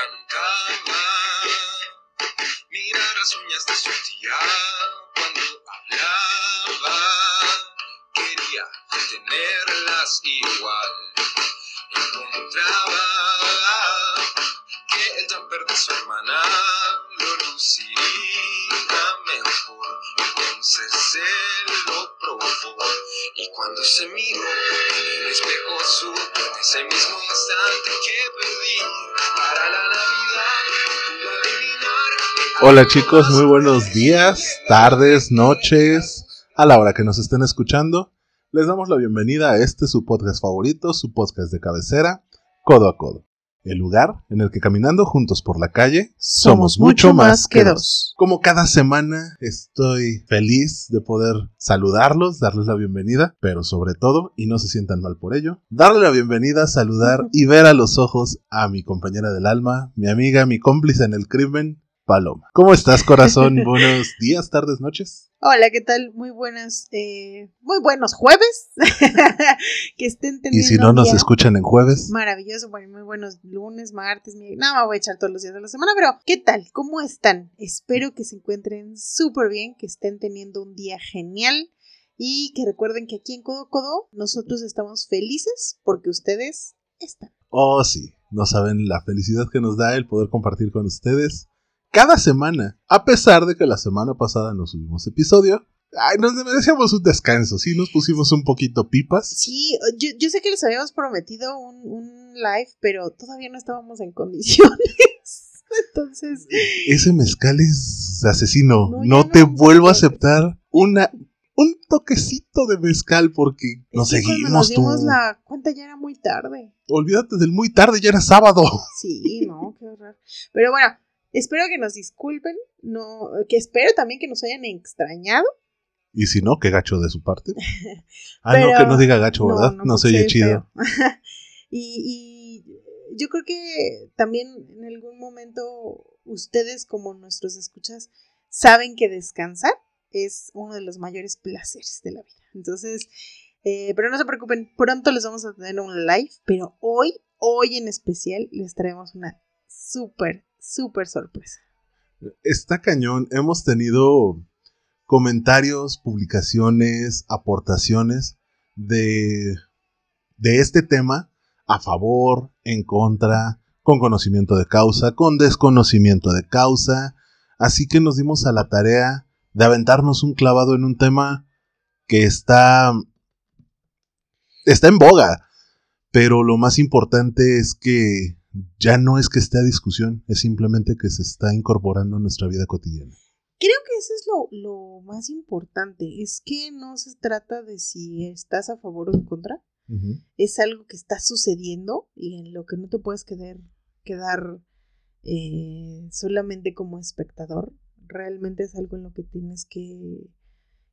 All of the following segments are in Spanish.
cantaba. Mira las uñas de su tía cuando hablaba. Quería tenerlas igual. Encontraba que el tamper de su hermana lo luciría mejor. Entonces él lo probó. Y cuando se miró en el espejo supo en ese mismo instante que Hola chicos, muy buenos días, tardes, noches, a la hora que nos estén escuchando. Les damos la bienvenida a este su podcast favorito, su podcast de cabecera, Codo a Codo. El lugar en el que caminando juntos por la calle somos mucho más que dos. Como cada semana estoy feliz de poder saludarlos, darles la bienvenida, pero sobre todo, y no se sientan mal por ello, darle la bienvenida, saludar y ver a los ojos a mi compañera del alma, mi amiga, mi cómplice en el crimen, Paloma. ¿Cómo estás, corazón? Buenos días, tardes, noches. Hola, ¿qué tal? Muy buenas, eh, muy buenos jueves. que estén teniendo Y si no nos escuchan en jueves, Maravilloso, bueno, muy buenos lunes, martes, mi... no me voy a echar todos los días de la semana, pero ¿qué tal? ¿Cómo están? Espero que se encuentren súper bien, que estén teniendo un día genial y que recuerden que aquí en Codo Codo nosotros estamos felices porque ustedes están. oh sí, no saben la felicidad que nos da el poder compartir con ustedes cada semana. A pesar de que la semana pasada no subimos episodio, ay, nos merecíamos un descanso, sí, nos pusimos un poquito pipas. Sí, yo, yo sé que les habíamos prometido un, un live, pero todavía no estábamos en condiciones. Entonces, Ese mezcal es asesino. No, te no, vuelvo a aceptar una un toquecito de mezcal porque nos seguimos nos tú. dimos la cuenta ya era muy tarde. Olvídate del muy tarde, ya era sábado. Sí, no, qué horror. Pero bueno, espero que nos disculpen, no, que espero también que nos hayan extrañado. Y si no, qué gacho de su parte. Ah, Pero- no, que no diga gacho, ¿verdad? no, No, se se oye chido. y yo creo que también en algún momento ustedes como nuestros escuchas saben que descansar es uno de los mayores placeres de la vida. Entonces, eh, pero no se preocupen, pronto les vamos a tener un live, pero hoy, hoy en especial les traemos una súper, súper sorpresa. Está cañón. Hemos tenido comentarios, publicaciones, aportaciones de, de este tema a favor, en contra, con conocimiento de causa, con desconocimiento de causa. Así que nos dimos a la tarea de aventarnos un clavado en un tema que está, está en boga. Pero lo más importante es que ya no es que esté a discusión, es simplemente que se está incorporando a nuestra vida cotidiana. Creo que eso es lo, lo más importante, es que no se trata de si estás a favor o en contra, es algo que está sucediendo y en lo que no te puedes quedar, quedar eh, solamente como espectador. Realmente es algo en lo que tienes que,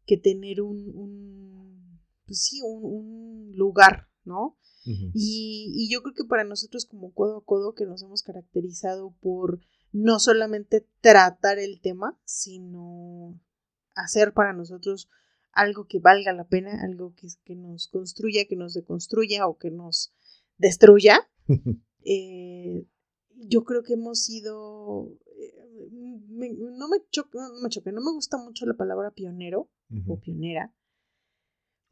que tener un, un pues sí, un, un lugar, ¿no? Y, y yo creo que para nosotros como codo a codo que nos hemos caracterizado por no solamente tratar el tema, sino hacer para nosotros algo que valga la pena, algo que, que nos construya, que nos deconstruya o que nos destruya. Eh, yo creo que hemos sido... eh, me- no me choca, no me choca, no me gusta mucho la palabra pionero o pionera,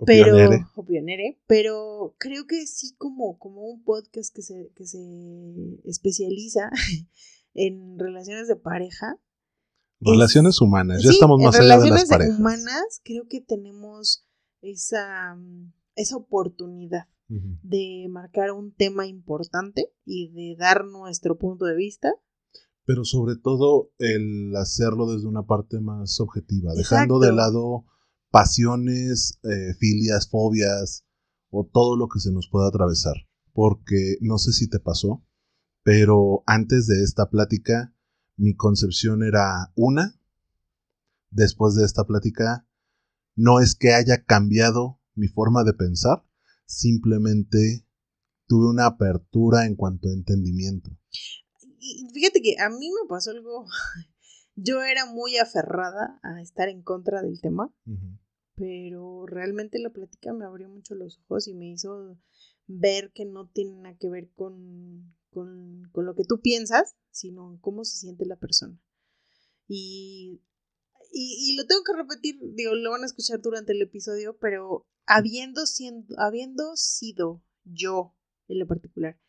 pero pionere. o pionere, pero creo que sí como, como un podcast que se, que se especializa en relaciones de pareja. Relaciones humanas, ya Sí, estamos más allá de las relaciones parejas. humanas creo que tenemos esa, esa oportunidad de marcar un tema importante y de dar nuestro punto de vista. Pero sobre todo el hacerlo desde una parte más objetiva, dejando de lado pasiones, eh, filias, fobias o todo lo que se nos pueda atravesar. Porque no sé si te pasó, pero antes de esta plática mi concepción era una. Después de esta plática no es que haya cambiado mi forma de pensar, simplemente tuve una apertura en cuanto a entendimiento. Y fíjate que a mí me pasó algo, yo era muy aferrada a estar en contra del tema, Ujú. Pero realmente la plática me abrió mucho los ojos y me hizo ver que no tiene nada que ver con, con, con lo que tú piensas, sino cómo se siente la persona. Y, y, y, lo tengo que repetir, digo, lo van a escuchar durante el episodio, pero habiendo, siendo, habiendo sido yo, en lo particular,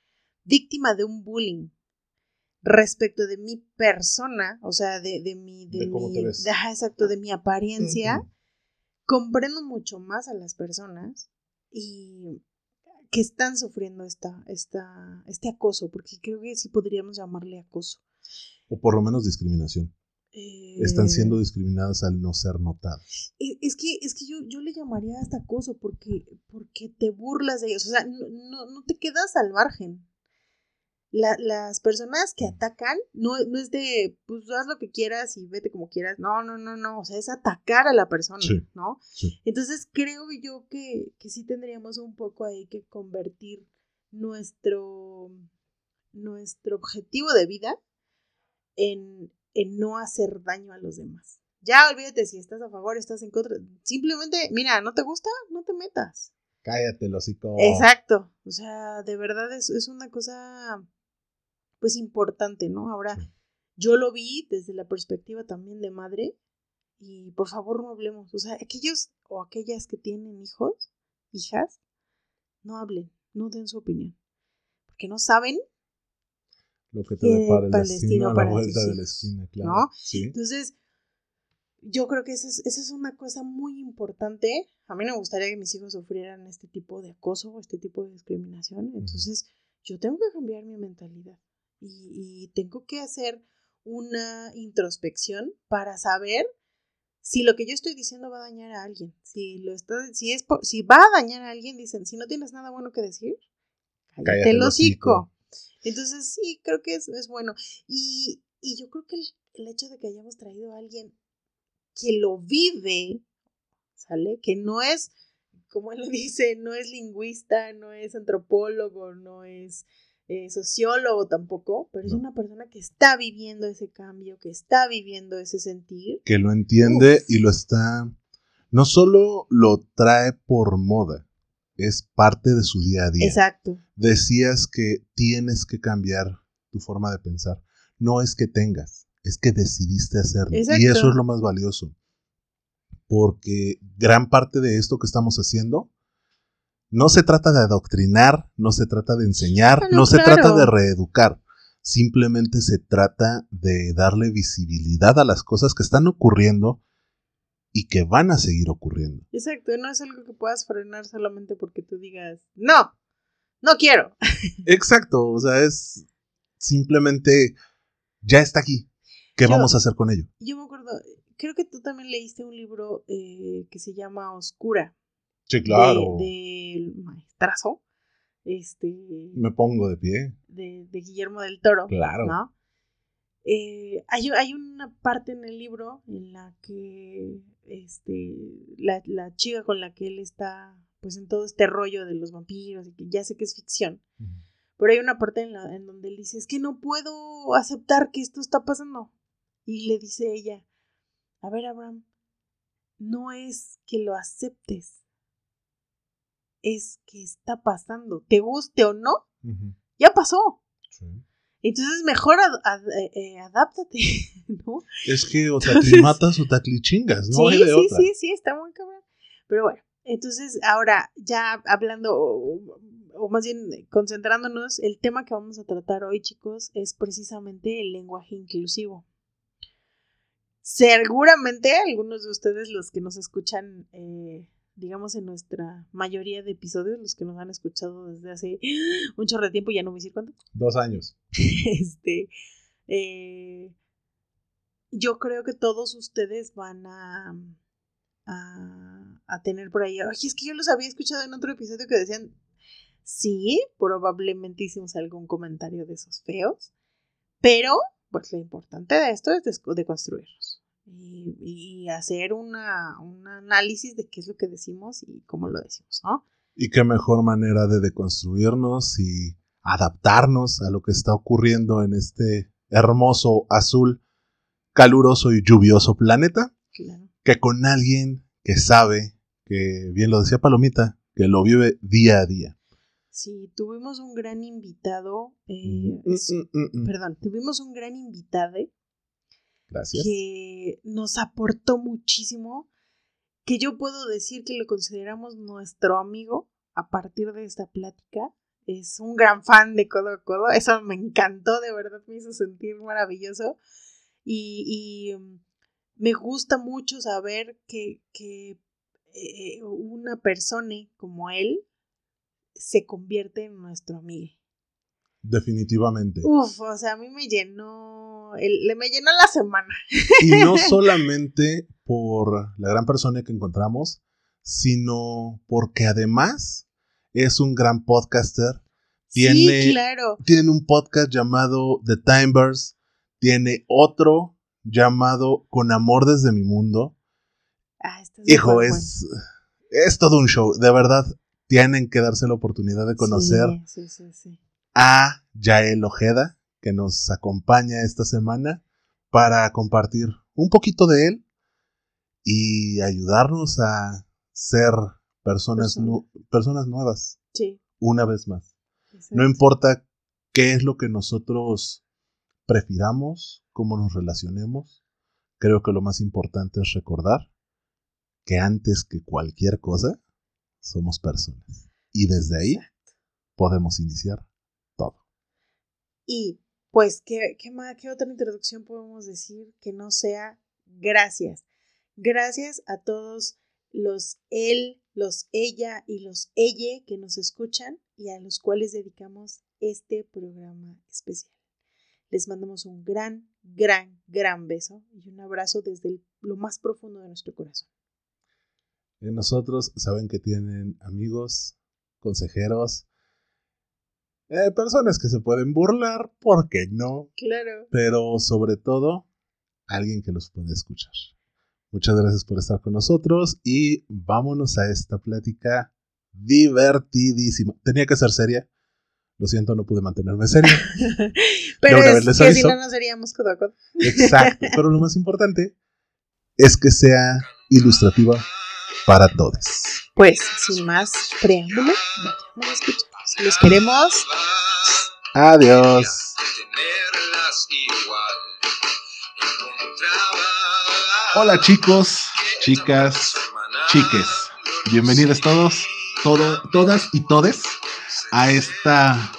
víctima de un bullying respecto de mi persona, o sea, de, de mi, de, mi, exacto, de mi apariencia, comprendo mucho más a las personas y que están sufriendo esta, esta, este acoso, porque creo que sí podríamos llamarle acoso. O por lo menos discriminación. Están siendo eh, discriminadas al no ser notadas. E, es que, es que yo, yo le llamaría hasta acoso porque, porque te burlas de ellos. O sea, no, no, te quedas al margen. Las personas que atacan no, no, es de, pues haz lo que quieras y vete como quieras. No, no, no, no. O sea, es atacar a la persona, ¿no? Entonces creo yo que, que sí tendríamos un poco ahí que convertir nuestro, nuestro objetivo de vida en, en no hacer daño a los demás. Ya olvídate si estás a favor, estás en contra. Simplemente, mira, ¿no te gusta? No te metas. Cállate, hocico. Exacto. O sea, de verdad es, es una cosa, pues importante, ¿no? Ahora, yo lo vi desde la perspectiva también de madre y por favor no hablemos. O sea, aquellos o aquellas que tienen hijos, hijas, no hablen, no den su opinión. Porque no saben lo que te depara el destino a la vuelta de la esquina, claro. ¿no? Entonces, yo creo que esa es, esa es una cosa muy importante. A mí no me gustaría que mis hijos sufrieran este tipo de acoso, este tipo de discriminación. Entonces, yo tengo que cambiar mi mentalidad y, y tengo que hacer una introspección para saber si lo que yo estoy diciendo va a dañar a alguien. Si lo está, si es si va a dañar a alguien, dicen, si no tienes nada bueno que decir, cállate, el hocico. Entonces, sí, creo que es, es bueno. Y, y, yo creo que el, hecho de que hayamos traído a alguien que lo vive, ¿sale? Que no es, como él lo dice, no es lingüista, no es antropólogo, no es eh, sociólogo tampoco, pero es una persona que está viviendo ese cambio, que está viviendo ese sentir. Que lo entiende y lo está, no solo lo trae por moda, es parte de su día a día. Exacto. Decías que tienes que cambiar tu forma de pensar. No es que tengas, es que decidiste hacerlo. Y eso es lo más valioso. Porque gran parte de esto que estamos haciendo no se trata de adoctrinar, no se trata de enseñar, ah, no, se trata de reeducar. Simplemente se trata de darle visibilidad a las cosas que están ocurriendo y que van a seguir ocurriendo. Exacto, no es algo que puedas frenar solamente porque tú digas, no, no quiero. Exacto, o sea, es simplemente, ya está aquí, ¿qué vamos a hacer con ello? Yo me acuerdo, creo que tú también leíste un libro eh, que se llama Oscura. Sí, claro. De maestrazo. Este. Me pongo de pie. De, de Guillermo del Toro. Claro. ¿no? Eh, hay, hay, una parte en el libro en la que este, la, la, chica con la que él está, pues en todo este rollo de los vampiros, y que ya sé que es ficción, pero hay una parte en, la, en donde él dice, es que no puedo aceptar que esto está pasando. Y le dice ella, a ver, Abraham, no es que lo aceptes, es que está pasando, te guste o no, ya pasó. Entonces mejor eh, eh, adáptate, ¿no? Es que o te aclimatas o te aclichingas, ¿no? Sí, sí, sí, sí, está muy cabrón. Pero bueno, entonces ahora ya hablando, o, más bien concentrándonos, el tema que vamos a tratar hoy, chicos, es precisamente el lenguaje inclusivo. Seguramente algunos de ustedes, los que nos escuchan eh, digamos, en nuestra mayoría de episodios, los que nos han escuchado desde hace un chorro de tiempo, ya no voy a decir cuánto. Dos años. este, eh, yo creo que todos ustedes van a, a, a tener por ahí, ay, es que yo los había escuchado en otro episodio que decían, sí, probablemente hicimos algún comentario de esos feos, pero pues lo importante de esto es de, construirlos y, hacer una, un análisis de qué es lo que decimos y cómo lo decimos, ¿no? Y qué mejor manera de deconstruirnos y adaptarnos a lo que está ocurriendo en este hermoso, azul, caluroso y lluvioso planeta, que con alguien que sabe, que bien lo decía Palomita, que lo vive día a día. Sí, tuvimos un gran invitado. Eh, mm, mm, mm, perdón, tuvimos un gran invitado. Gracias. Que nos aportó muchísimo. Que yo puedo decir que lo consideramos nuestro amigo a partir de esta plática. Es un gran fan de Codo a Codo. Eso me encantó, de verdad me hizo sentir maravilloso. Y, me gusta mucho saber que, que eh, una persona como él se convierte en nuestro amigo. Definitivamente. Uf, o sea, a mí me llenó, le me llenó la semana. Y no solamente por la gran persona que encontramos, sino porque además es un gran podcaster. Tiene, sí, claro. Tiene un podcast llamado The Timebers, tiene otro llamado Con Amor desde mi mundo. Ah, este Hijo, es, es todo un show, de verdad tienen que darse la oportunidad de conocer a Yael Ojeda, que nos acompaña esta semana para compartir un poquito de él y ayudarnos a ser personas, personas nuevas. Una vez más. No importa qué es lo que nosotros prefiramos, cómo nos relacionemos, creo que lo más importante es recordar que antes que cualquier cosa, somos personas. Y desde ahí podemos iniciar. Y pues, ¿qué, qué, ¿qué otra introducción podemos decir que no sea gracias? Gracias a todos los él, los ella y los ella que nos escuchan y a los cuales dedicamos este programa especial. Les mandamos un gran, gran, gran beso y un abrazo desde lo más profundo de nuestro corazón. En nosotros saben que tienen amigos, consejeros, eh, personas que se pueden burlar, ¿por qué no? Claro. Pero sobre todo, alguien que los puede escuchar. Muchas gracias por estar con nosotros y vámonos a esta plática divertidísima. Tenía que ser seria. Lo siento, no pude mantenerme serio. pero es que si no, no seríamos a Exacto. Pero lo más importante es que sea ilustrativa para todos. Pues, sin más preámbulo, vamos a escuchar. Los queremos. Adiós. Hola chicos, chicas, chiques. Bienvenidos todos, todo, todas y todes a esta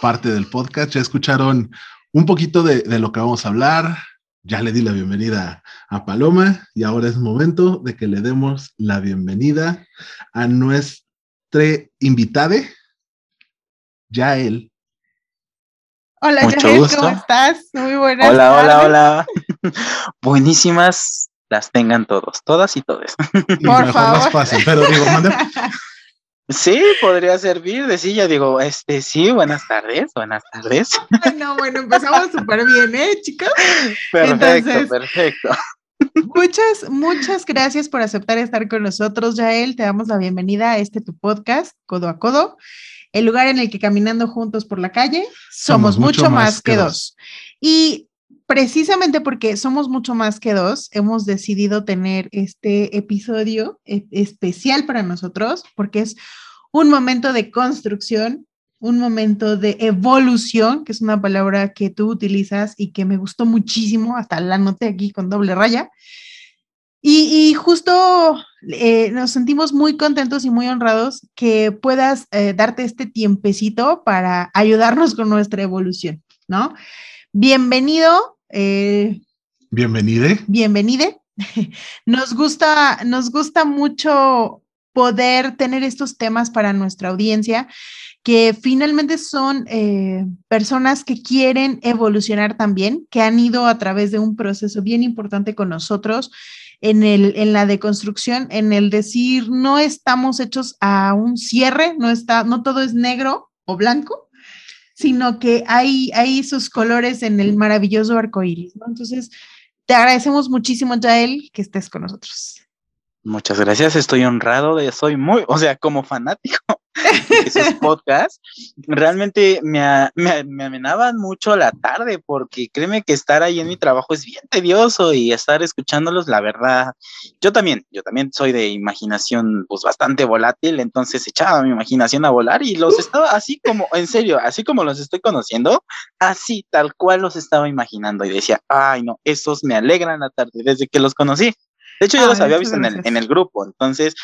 parte del podcast. Ya escucharon un poquito de, de lo que vamos a hablar, ya le di la bienvenida a Paloma y ahora es momento de que le demos la bienvenida a nuestra invitada, Yael. Hola, Mucho gusto. ¿cómo estás? Muy buenas. Hola, hola, hola. Buenísimas las tengan todos, todas y todos. Por favor. más fácil, pero digo, Sí, podría servir, decía, digo, este, sí, buenas tardes, buenas tardes. Ay, no, bueno, empezamos súper bien, ¿eh, chicos? Perfecto, perfecto. Muchas, muchas gracias por aceptar estar con nosotros, Yael. Te damos la bienvenida a este tu podcast, Codo a Codo, el lugar en el que caminando juntos por la calle somos, mucho, más, que dos. Y precisamente porque somos mucho más que dos, hemos decidido tener este episodio e-, especial para nosotros, porque es un momento de construcción, un momento de evolución, que es una palabra que tú utilizas y que me gustó muchísimo, hasta la noté aquí con doble raya. Y, justo eh, nos sentimos muy contentos y muy honrados que puedas eh, darte este tiempecito para ayudarnos con nuestra evolución, ¿no? Bienvenido eh, bienvenide. Bienvenide. Nos gusta, nos gusta mucho poder tener estos temas para nuestra audiencia, que finalmente son eh, personas que quieren evolucionar también, que han ido a través de un proceso bien importante con nosotros en, el, en la deconstrucción, en el decir, no estamos hechos a un cierre, no, está, no todo es negro o blanco, sino que hay, hay sus colores en el maravilloso arco iris. Entonces, te agradecemos muchísimo, Jael, que estés con nosotros. Muchas gracias, estoy honrado de, soy muy, o sea, como fanático, esos podcasts, realmente me, me, amenaban mucho la tarde, porque créeme que estar ahí en mi trabajo es bien tedioso y estar escuchándolos, la verdad, yo también, yo también soy de imaginación pues bastante volátil, entonces echaba mi imaginación a volar y los estaba así como, en serio, así como los estoy conociendo, así tal cual los estaba imaginando y decía, ay no, esos me alegran la tarde desde que los conocí. De hecho, yo los había visto en el, en el, grupo, entonces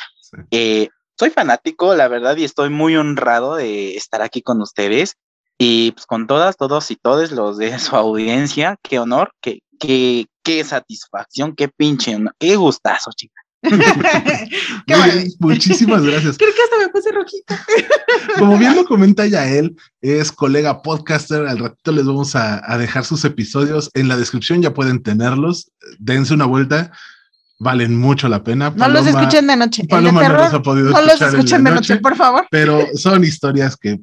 eh, soy fanático, la verdad, y estoy muy honrado de estar aquí con ustedes. Y pues con todas, todos y todos los de su audiencia, qué honor, qué, qué, qué satisfacción, qué pinche, qué gustazo, chica. muchísimas gracias. Creo que hasta me puse rojita. Como bien lo comenta ya él, es colega podcaster. Al ratito les vamos a, a, dejar sus episodios en la descripción, ya pueden tenerlos. Dense una vuelta valen mucho la pena. no los escuchen de noche. Paloma no los ha podido no los escuchen de noche, por favor. Pero son historias que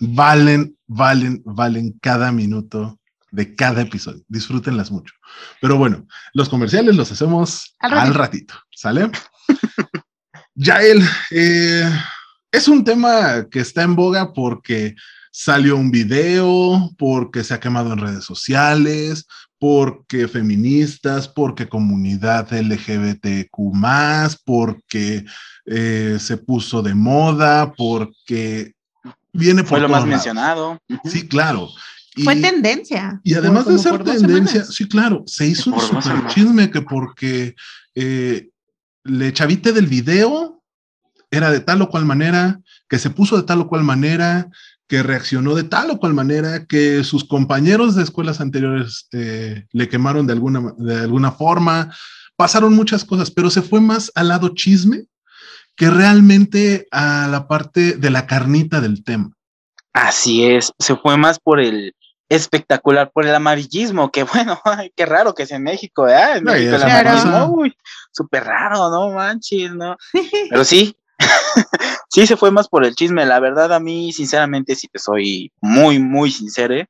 valen, valen, valen cada minuto de cada episodio. Disfrútenlas mucho. Pero bueno, los comerciales los hacemos al ratito, ¿sale? Yael, eh, es un tema que está en boga porque salió un video, porque se ha quemado en redes sociales, porque feministas, porque comunidad LGBTQ, porque eh, se puso de moda, porque viene por. Fue lo más mencionado. Sí, claro. Fue tendencia. Y además de ser tendencia, sí, claro, se hizo un super chisme que porque eh, le chavite del video era de tal o cual manera, que se puso de tal o cual manera, que reaccionó de tal o cual manera que sus compañeros de escuelas anteriores eh, le quemaron de alguna, de alguna forma. Pasaron muchas cosas, pero se fue más al lado chisme que realmente a la parte de la carnita del tema. Así es, se fue más por el espectacular, por el amarillismo, que bueno, qué raro que es en México, ¿eh? En México el amarillismo, uy, súper raro, no manches, ¿no? Pero sí, sí, se fue más por el chisme. La verdad, a mí, sinceramente, si te soy muy, muy sincero,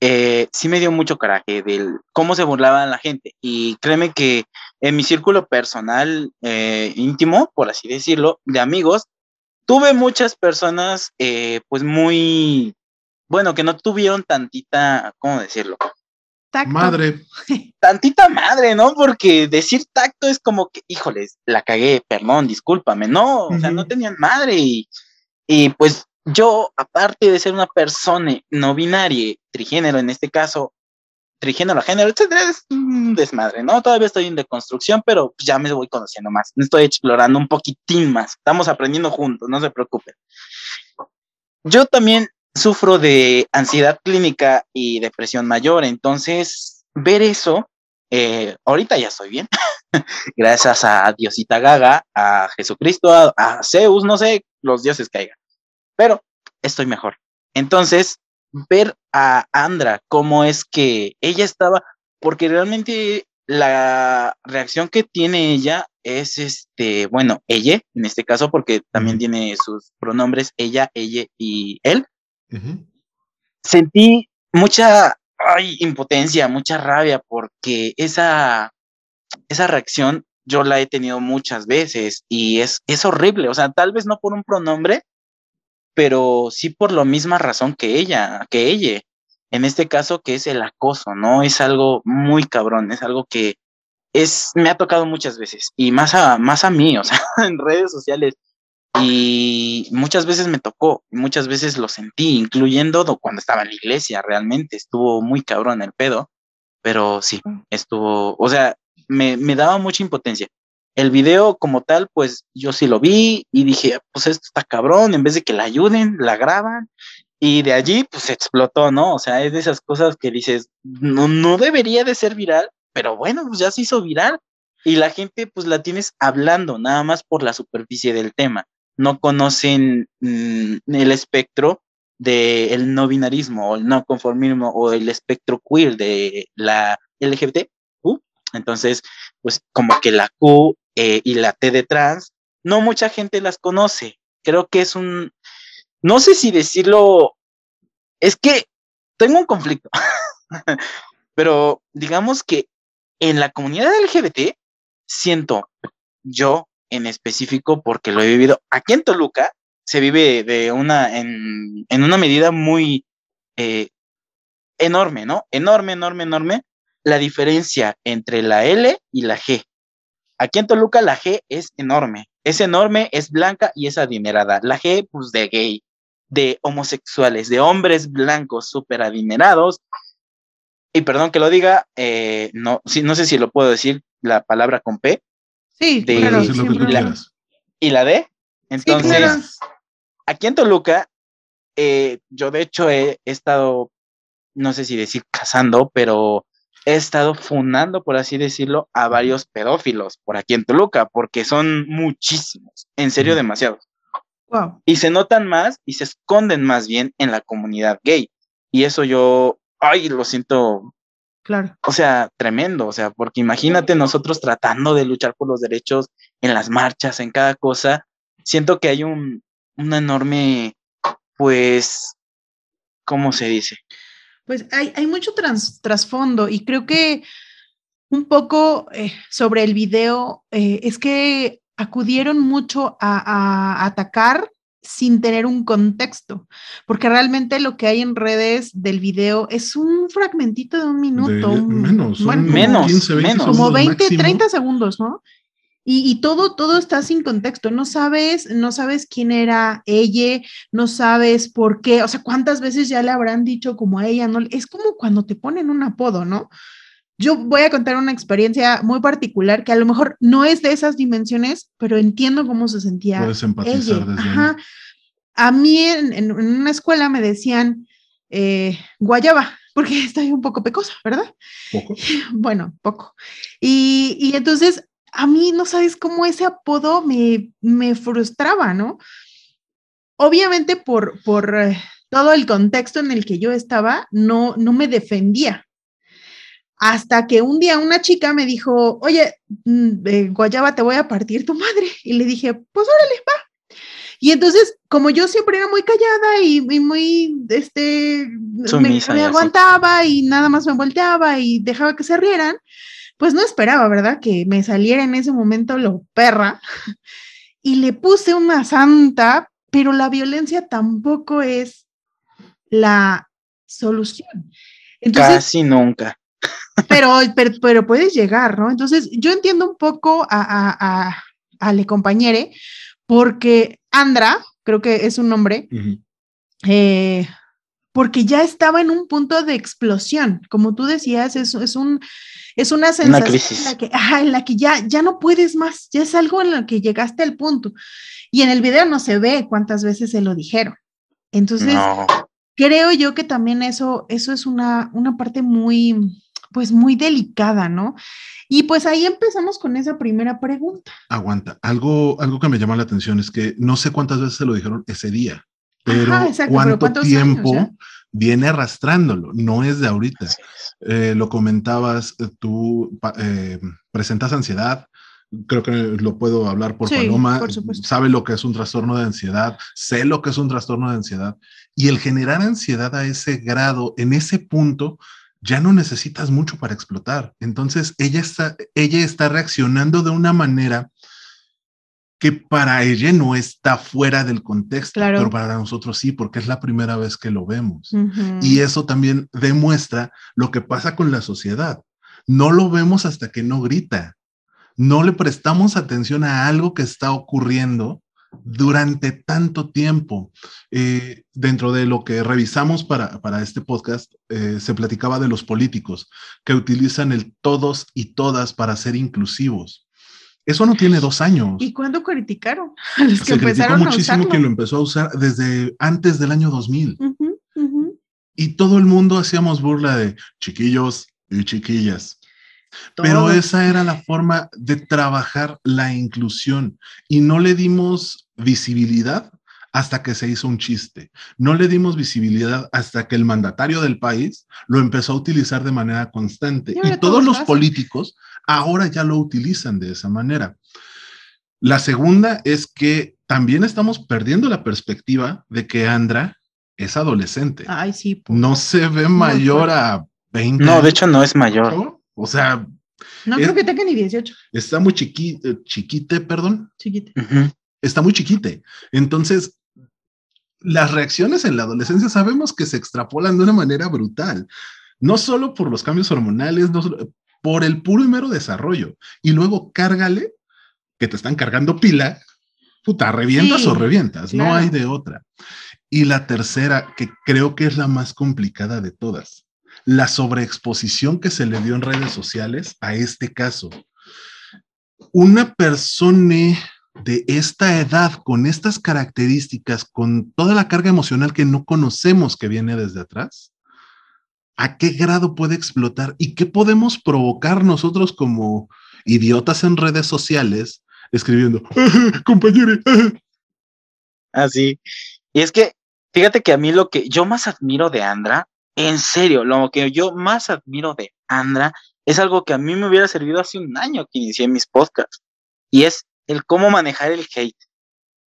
eh, sí me dio mucho coraje del cómo se burlaban la gente. Y créeme que en mi círculo personal eh, íntimo, por así decirlo, de amigos, tuve muchas personas, eh, pues muy, bueno, que no tuvieron tantita, ¿cómo decirlo? Madre. Tantita madre, ¿no? Porque decir tacto es como que, híjoles, la cagué, perdón, discúlpame. No, o sea, no tenían madre y, y pues yo, aparte de ser una persona no binaria, trigénero en este caso, trigénero, género, etcétera, es un desmadre, ¿no? Todavía estoy en deconstrucción, pero ya me voy conociendo más, me estoy explorando un poquitín más, estamos aprendiendo juntos, no se preocupen. Yo también sufro de ansiedad clínica y depresión mayor, entonces ver eso, eh, ahorita ya estoy bien, gracias a Diosita Gaga, a Jesucristo, a, Zeus, no sé, los dioses caigan, pero estoy mejor. Entonces, ver a Andra, cómo es que ella estaba, porque realmente la reacción que tiene ella es este, bueno, ella, en este caso, porque también tiene sus pronombres ella, ella y él. Sentí mucha impotencia, mucha rabia, porque esa, esa reacción yo la he tenido muchas veces y es, es horrible. O sea, tal vez no por un pronombre, pero sí por la misma razón que ella, que ella. En este caso, que es el acoso, ¿no? Es algo muy cabrón, es algo que es, me ha tocado muchas veces y más a, más a mí, o sea, en redes sociales y muchas veces me tocó, muchas veces lo sentí, incluyendo cuando estaba en la iglesia, realmente estuvo muy cabrón el pedo, pero sí, mm. estuvo, o sea, me, me daba mucha impotencia. El video como tal, pues yo sí lo vi y dije, pues esto está cabrón, en vez de que la ayuden, la graban y de allí pues explotó, ¿no? O sea, es de esas cosas que dices, no, no debería de ser viral, pero bueno, pues ya se hizo viral y la gente pues la tienes hablando nada más por la superficie del tema no conocen mm, el espectro del no binarismo o el no conformismo o el espectro queer de la LGBT. Entonces, pues como que la Q eh, y la T de trans, no mucha gente las conoce. Creo que es un, no sé si decirlo, es que tengo un conflicto, pero digamos que en la comunidad LGBT siento yo en específico porque lo he vivido aquí en Toluca, se vive de una, en, en una medida muy eh, enorme, ¿no? Enorme, enorme, enorme la diferencia entre la L y la G. Aquí en Toluca la G es enorme, es enorme, es blanca y es adinerada. La G, pues de gay, de homosexuales, de hombres blancos súper adinerados. Y perdón que lo diga, eh, no, no sé si lo puedo decir la palabra con P. Sí, de, claro, y la D. Entonces, aquí en Toluca, eh, yo de hecho he, estado, no sé si decir casando, pero he estado fundando, por así decirlo, a varios pedófilos por aquí en Toluca, porque son muchísimos, en serio demasiados. Wow. Y se notan más y se esconden más bien en la comunidad gay. Y eso yo, ay, lo siento. Claro. O sea, tremendo, o sea, porque imagínate nosotros tratando de luchar por los derechos en las marchas, en cada cosa, siento que hay un, una enorme, pues, ¿cómo se dice? Pues hay, hay mucho trasfondo y creo que un poco eh, sobre el video eh, es que acudieron mucho a, atacar sin tener un contexto, porque realmente lo que hay en redes del video es un fragmentito de un minuto. menos, menos, menos. Como 20, 30 segundos, ¿no? Y, todo, todo está sin contexto. No sabes, no sabes quién era ella, no sabes por qué, o sea, cuántas veces ya le habrán dicho como a ella, ¿no? Es como cuando te ponen un apodo, ¿no? Yo voy a contar una experiencia muy particular que a lo mejor no es de esas dimensiones, pero entiendo cómo se sentía. Puedes empatizar desde Ajá. A mí en, una escuela me decían eh, guayaba, porque estoy un poco pecosa, ¿verdad? Poco. Bueno, poco. Y, y entonces a mí no sabes cómo ese apodo me, me frustraba, ¿no? Obviamente por, por eh, todo el contexto en el que yo estaba, no, no me defendía. Hasta que un día una chica me dijo, oye, mm, eh, Guayaba, te voy a partir tu madre. Y le dije, pues órale, va. Y entonces, como yo siempre era muy callada y, muy, este, me, me aguantaba y nada más me volteaba y dejaba que se rieran, pues no esperaba, ¿verdad? Que me saliera en ese momento lo perra. Y le puse una santa, pero la violencia tampoco es la solución. Casi nunca. Pero, pero, puedes llegar, ¿no? Entonces, yo entiendo un poco a, a, a, Le Compañere, porque Andra, creo que es un nombre, eh, porque ya estaba en un punto de explosión. Como tú decías, es, es un es una sensación en la que, en la que ya, ya no puedes más, ya es algo en lo que llegaste al punto. Y en el video no se ve cuántas veces se lo dijeron. Entonces, creo yo que también eso, eso es una, una parte muy, pues muy delicada, ¿no? Y pues ahí empezamos con esa primera pregunta. Aguanta, algo, algo que me llama la atención es que no sé cuántas veces se lo dijeron ese día, pero cuánto tiempo viene arrastrándolo, no es de ahorita. Eh, lo comentabas, eh, tú eh, presentas ansiedad, creo que lo puedo hablar por Paloma, sabe lo que es un trastorno de ansiedad, sé lo que es un trastorno de ansiedad, y el generar ansiedad a ese grado, en ese punto, ya no necesitas mucho para explotar. Entonces, ella está, ella está reaccionando de una manera que para ella no está fuera del contexto, pero para nosotros sí, porque es la primera vez que lo vemos. Y eso también demuestra lo que pasa con la sociedad. No lo vemos hasta que no grita. No le prestamos atención a algo que está ocurriendo durante tanto tiempo. Eh, dentro de lo que revisamos para, para este podcast, eh, se platicaba de los políticos que utilizan el todos y todas para ser inclusivos. Eso no tiene dos años. ¿Y cuándo criticaron? Se criticó muchísimo quien lo empezó a usar desde antes del año 2000. Y todo el mundo hacíamos burla de chiquillos y chiquillas. Pero esa era la forma de trabajar la inclusión y no le dimos visibilidad hasta que se hizo un chiste. No le dimos visibilidad hasta que el mandatario del país lo empezó a utilizar de manera constante. Y, todos los políticos ahora ya lo utilizan de esa manera. La segunda es que también estamos perdiendo la perspectiva de que Andra es adolescente. Ay, sí. No se ve mayor a 20. No, de hecho no es mayor. O sea... No creo que tenga ni 18. Está muy chiqui, chiquite, perdón. Chiquite. Está muy chiquite. Entonces, las reacciones en la adolescencia sabemos que se extrapolan de una manera brutal, no solo por los cambios hormonales, no por el puro y mero desarrollo. Y luego cárgale que te están cargando pila, puta, revientas o revientas, no hay de otra. Y la tercera, que creo que es la más complicada de todas, la sobreexposición que se le dio en redes sociales a este caso. Una persona de esta edad, con estas características, con toda la carga emocional que no conocemos que viene desde atrás, ¿a qué grado puede explotar y qué podemos provocar nosotros como idiotas en redes sociales escribiendo, compañero? Así. y es que, fíjate que a mí lo que yo más admiro de Andra, en serio, lo que yo más admiro de Andra es algo que a mí me hubiera servido hace un año que inicié mis podcasts. Y es el cómo manejar el hate,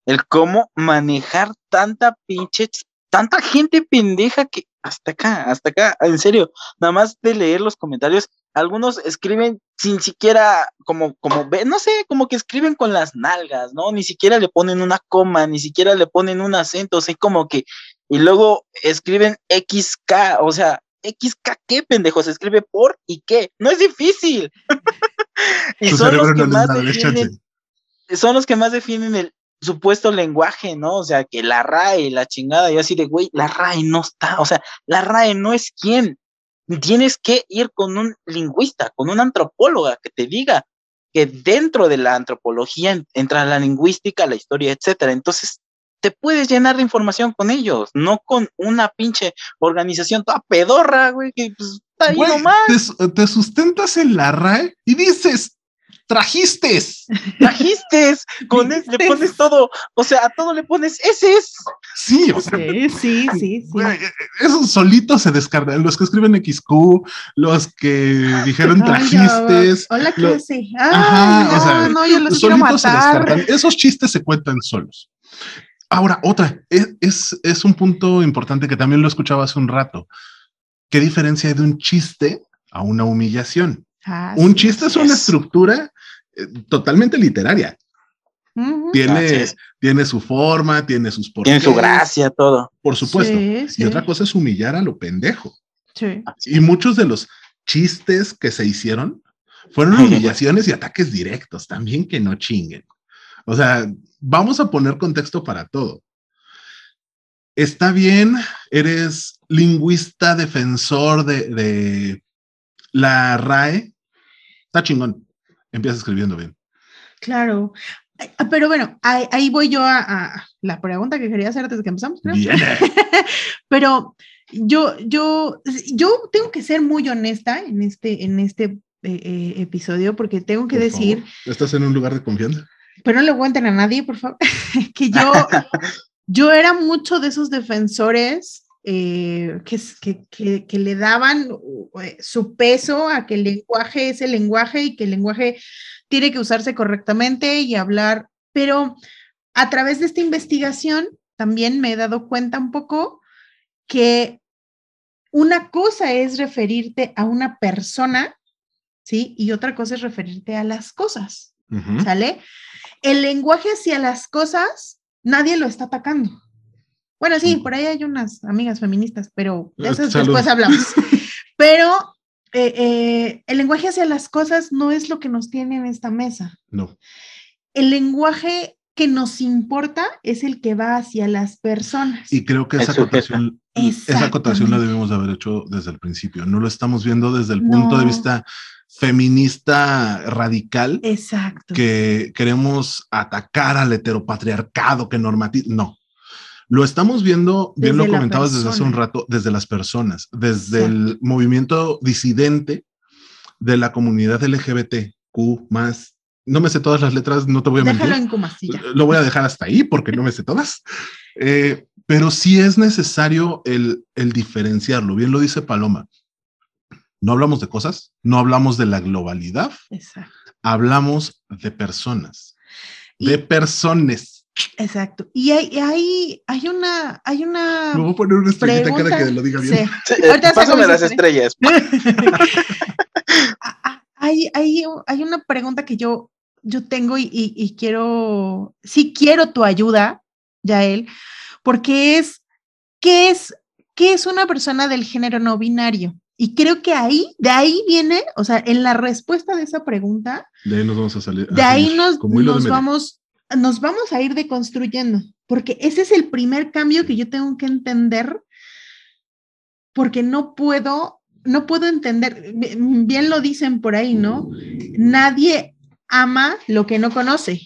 el cómo manejar tanta pinche, tanta gente pendeja que hasta acá, hasta acá, en serio, nada más de leer los comentarios, algunos escriben sin siquiera, como, como, no sé, como que escriben con las nalgas, ¿no? Ni siquiera le ponen una coma, ni siquiera le ponen un acento, o sea, como que, y luego escriben XK, o sea, XK, ¿qué pendejo? Se escribe por y qué, no es difícil. y son los que más son los que más definen el supuesto lenguaje, ¿no? O sea, que la RAE, la chingada, y así de, güey, la RAE no está, o sea, la RAE no es quien. Tienes que ir con un lingüista, con una antropóloga que te diga que dentro de la antropología entra la lingüística, la historia, etcétera. Entonces, te puedes llenar de información con ellos, no con una pinche organización toda pedorra, güey, que pues, está ahí nomás. Te, te, sustentas en la RAE y dices, trajiste, trajiste, con le pones todo, o sea, a todo le pones ese es. Sí, o sea, sí, sí, sí, Esos solitos se descargan, los que escriben XQ, los que dijeron trajiste. Hola, clase. Ajá, no, o sea, no, yo los solitos se descargan. Esos chistes se cuentan solos. Ahora, otra, es, es, un punto importante que también lo escuchaba hace un rato. ¿Qué diferencia hay de un chiste a una humillación? Ah, un chiste es una estructura eh, totalmente literaria. tiene, tiene su forma, tiene sus porqués. Tiene su gracia, todo. Por supuesto. Y otra cosa es humillar a lo pendejo. Y muchos de los chistes que se hicieron fueron humillaciones y ataques directos, también que no chinguen. O sea, vamos a poner contexto para todo. Está bien, eres lingüista defensor de, de la RAE, está chingón. Empieza escribiendo bien. Claro. Ah, pero bueno, ahí, voy yo a, la pregunta que quería hacer antes de que empezamos. Pero yo, yo, yo tengo que ser muy honesta en este, en este eh, eh, episodio porque tengo que decir. ¿Estás en un lugar de confianza? Pero no le cuenten a nadie, por favor. que yo, yo era mucho de esos defensores eh, que, que, le daban eh, su peso a que el lenguaje es el lenguaje y que el lenguaje tiene que usarse correctamente y hablar, pero a través de esta investigación también me he dado cuenta un poco que una cosa es referirte a una persona, ¿sí? Y otra cosa es referirte a las cosas, ¿sale? El lenguaje hacia las cosas, nadie lo está atacando. Bueno, sí, por ahí hay unas amigas feministas, pero de eso después hablamos. pero eh, eh, el lenguaje hacia las cosas no es lo que nos tiene en esta mesa. No. El lenguaje que nos importa es el que va hacia las personas. Y creo que esa acotación, esa acotación la debemos de haber hecho desde el principio. No lo estamos viendo desde el punto de vista feminista radical. Exacto. Que queremos atacar al heteropatriarcado que normatiza. No, lo estamos viendo, bien lo comentabas desde hace un rato, desde las personas, desde el movimiento disidente de la comunidad LGBTQ más. No me sé todas las letras, no te voy a Déjalo mentir. En Lo voy a dejar hasta ahí porque no me sé todas. Eh, pero sí es necesario el, el diferenciarlo. Bien lo dice Paloma. No hablamos de cosas, no hablamos de la globalidad. Exacto. Hablamos de personas, de personas Exacto. Y hay, hay, hay una, hay una. Me voy a poner una estrellita cada que lo diga bien. Sí. Pásame las estrellas. Ah, ah, hay, hay, hay una pregunta que yo, yo tengo y, y, quiero, sí quiero tu ayuda, Yael, porque es, ¿qué es, qué es una persona del género no binario? Y creo que ahí, de ahí viene, o sea, en la respuesta de esa pregunta, de ahí nos vamos a salir. De ahí nos, nos vamos, nos vamos a ir deconstruyendo, porque ese es el primer cambio que yo tengo que entender, porque no puedo, no puedo entender, bien lo dicen por ahí, ¿no? Nadie ama lo que no conoce.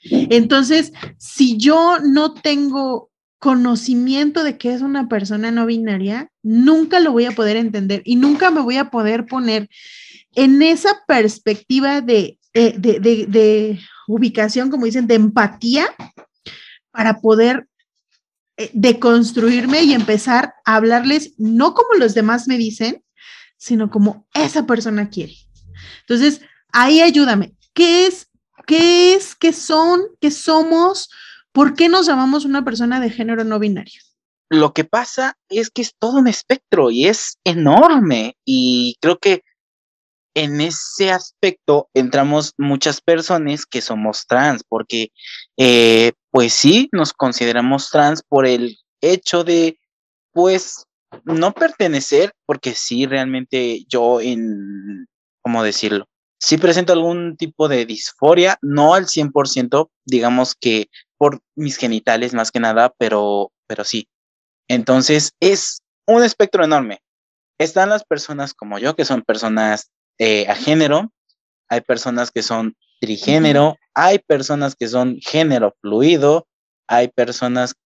Entonces, si yo no tengo conocimiento de qué es una persona no binaria, nunca lo voy a poder entender y nunca me voy a poder poner en esa perspectiva de, eh, de, ubicación, como dicen, de empatía para poder eh, deconstruirme y empezar a hablarles no como los demás me dicen, sino como esa persona quiere. Entonces, ahí ayúdame. ¿Qué es? ¿Qué es? ¿Qué son? ¿Qué somos? ¿Por qué nos llamamos una persona de género no binario? Lo que pasa es que es todo un espectro y es enorme y creo que en ese aspecto entramos muchas personas que somos trans, porque eh, pues sí, nos consideramos trans por el hecho de, pues, no pertenecer, porque sí, realmente yo en, ¿cómo decirlo? Sí presento algún tipo de disforia, no al 100%, digamos que por mis genitales más que nada, pero, pero sí. Entonces es un espectro enorme. Están las personas como yo, que son personas eh, a género, hay personas que son trigénero, hay personas que son género fluido, hay personas,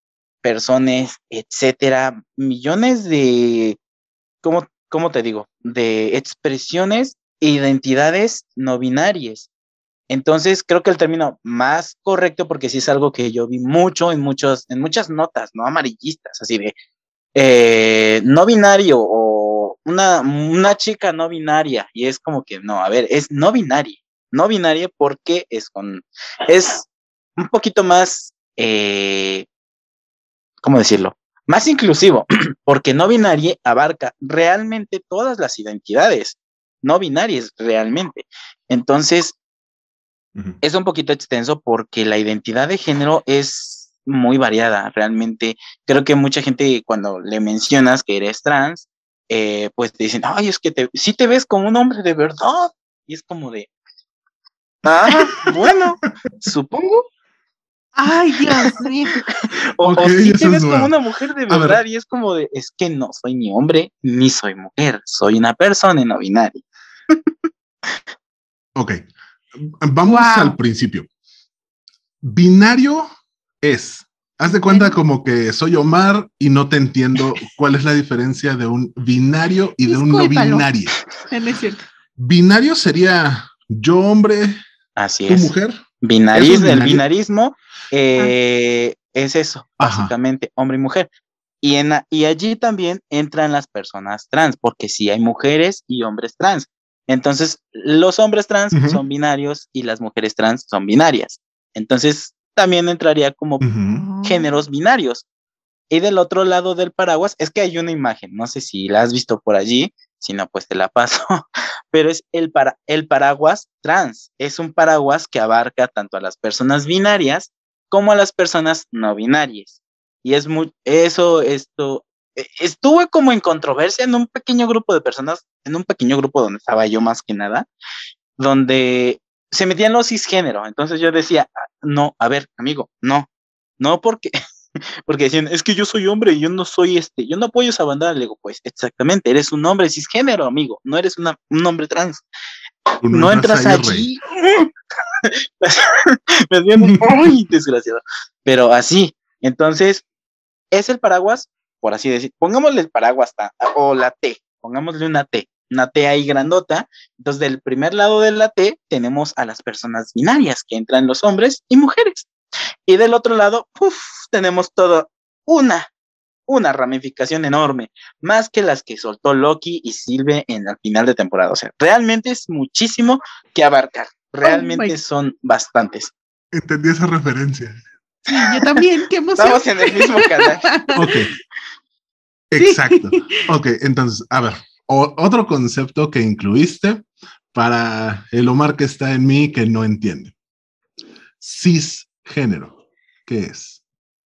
personas, etcétera, millones de, ¿cómo, cómo te digo? De expresiones e identidades no binarias. Entonces, creo que el término más correcto, porque sí es algo que yo vi mucho en, muchos, en muchas notas, ¿no? Amarillistas, así de eh, no binario o una, una chica no binaria. Y es como que, no, a ver, es no binaria. No binaria porque es con, es un poquito más, eh, ¿cómo decirlo? Más inclusivo, porque no binaria abarca realmente todas las identidades no binarias realmente. Entonces, es un poquito extenso porque la identidad de género es muy variada, realmente. Creo que mucha gente cuando le mencionas que eres trans, eh, pues te dicen, ay, es que te, sí te ves como un hombre de verdad. Y es como de, ah, bueno, supongo. Ay, Dios mío. o, sí te ves como una mujer de verdad y es como de, es que no soy ni hombre ni soy mujer, soy una persona no binaria. ok, Vamos al principio. Binario es, haz de cuenta como que soy Omar y no te entiendo cuál es la diferencia de un binario y de un no binario. Binario sería yo hombre, Así es. mujer. Binarismo, el binarismo eh, es eso, básicamente, hombre y mujer. Y, en, y allí también entran las personas trans, porque sí hay mujeres y hombres trans. Entonces, los hombres trans son binarios y las mujeres trans son binarias. Entonces, también entraría como géneros binarios. Y del otro lado del paraguas es que hay una imagen, no sé si la has visto por allí, si no, pues te la paso, pero es el, para, el paraguas trans. Es un paraguas que abarca tanto a las personas binarias como a las personas no binarias. Y es muy, eso, esto, estuve como en controversia en un pequeño grupo de personas, en un pequeño grupo donde estaba yo más que nada, donde se metían los cisgénero. Entonces yo decía, ah, no, a ver, amigo, no, no porque, porque decían, es que yo soy hombre y yo no soy este, yo no apoyo esa bandera. Le digo, pues exactamente, eres un hombre cisgénero, amigo, no eres una, un hombre trans. No, entras allí. Me muy desgraciado. Pero así, entonces, es el paraguas por así decir, pongámosle el paraguas o la T, pongámosle una T, una T ahí grandota. Entonces, del primer lado de la T tenemos a las personas binarias, que entran los hombres y mujeres. Y del otro lado, tenemos toda una, una ramificación enorme, más que las que soltó Loki y Silve en el final de temporada. O sea, realmente es muchísimo que abarcar. Realmente son bastantes. Entendí esa referencia. Sí, yo también, qué emoción. Estamos en el mismo canal. ok. Exacto. Ok, entonces, a ver, otro concepto que incluiste para el Omar que está en mí que no entiende. Cisgénero, ¿qué es?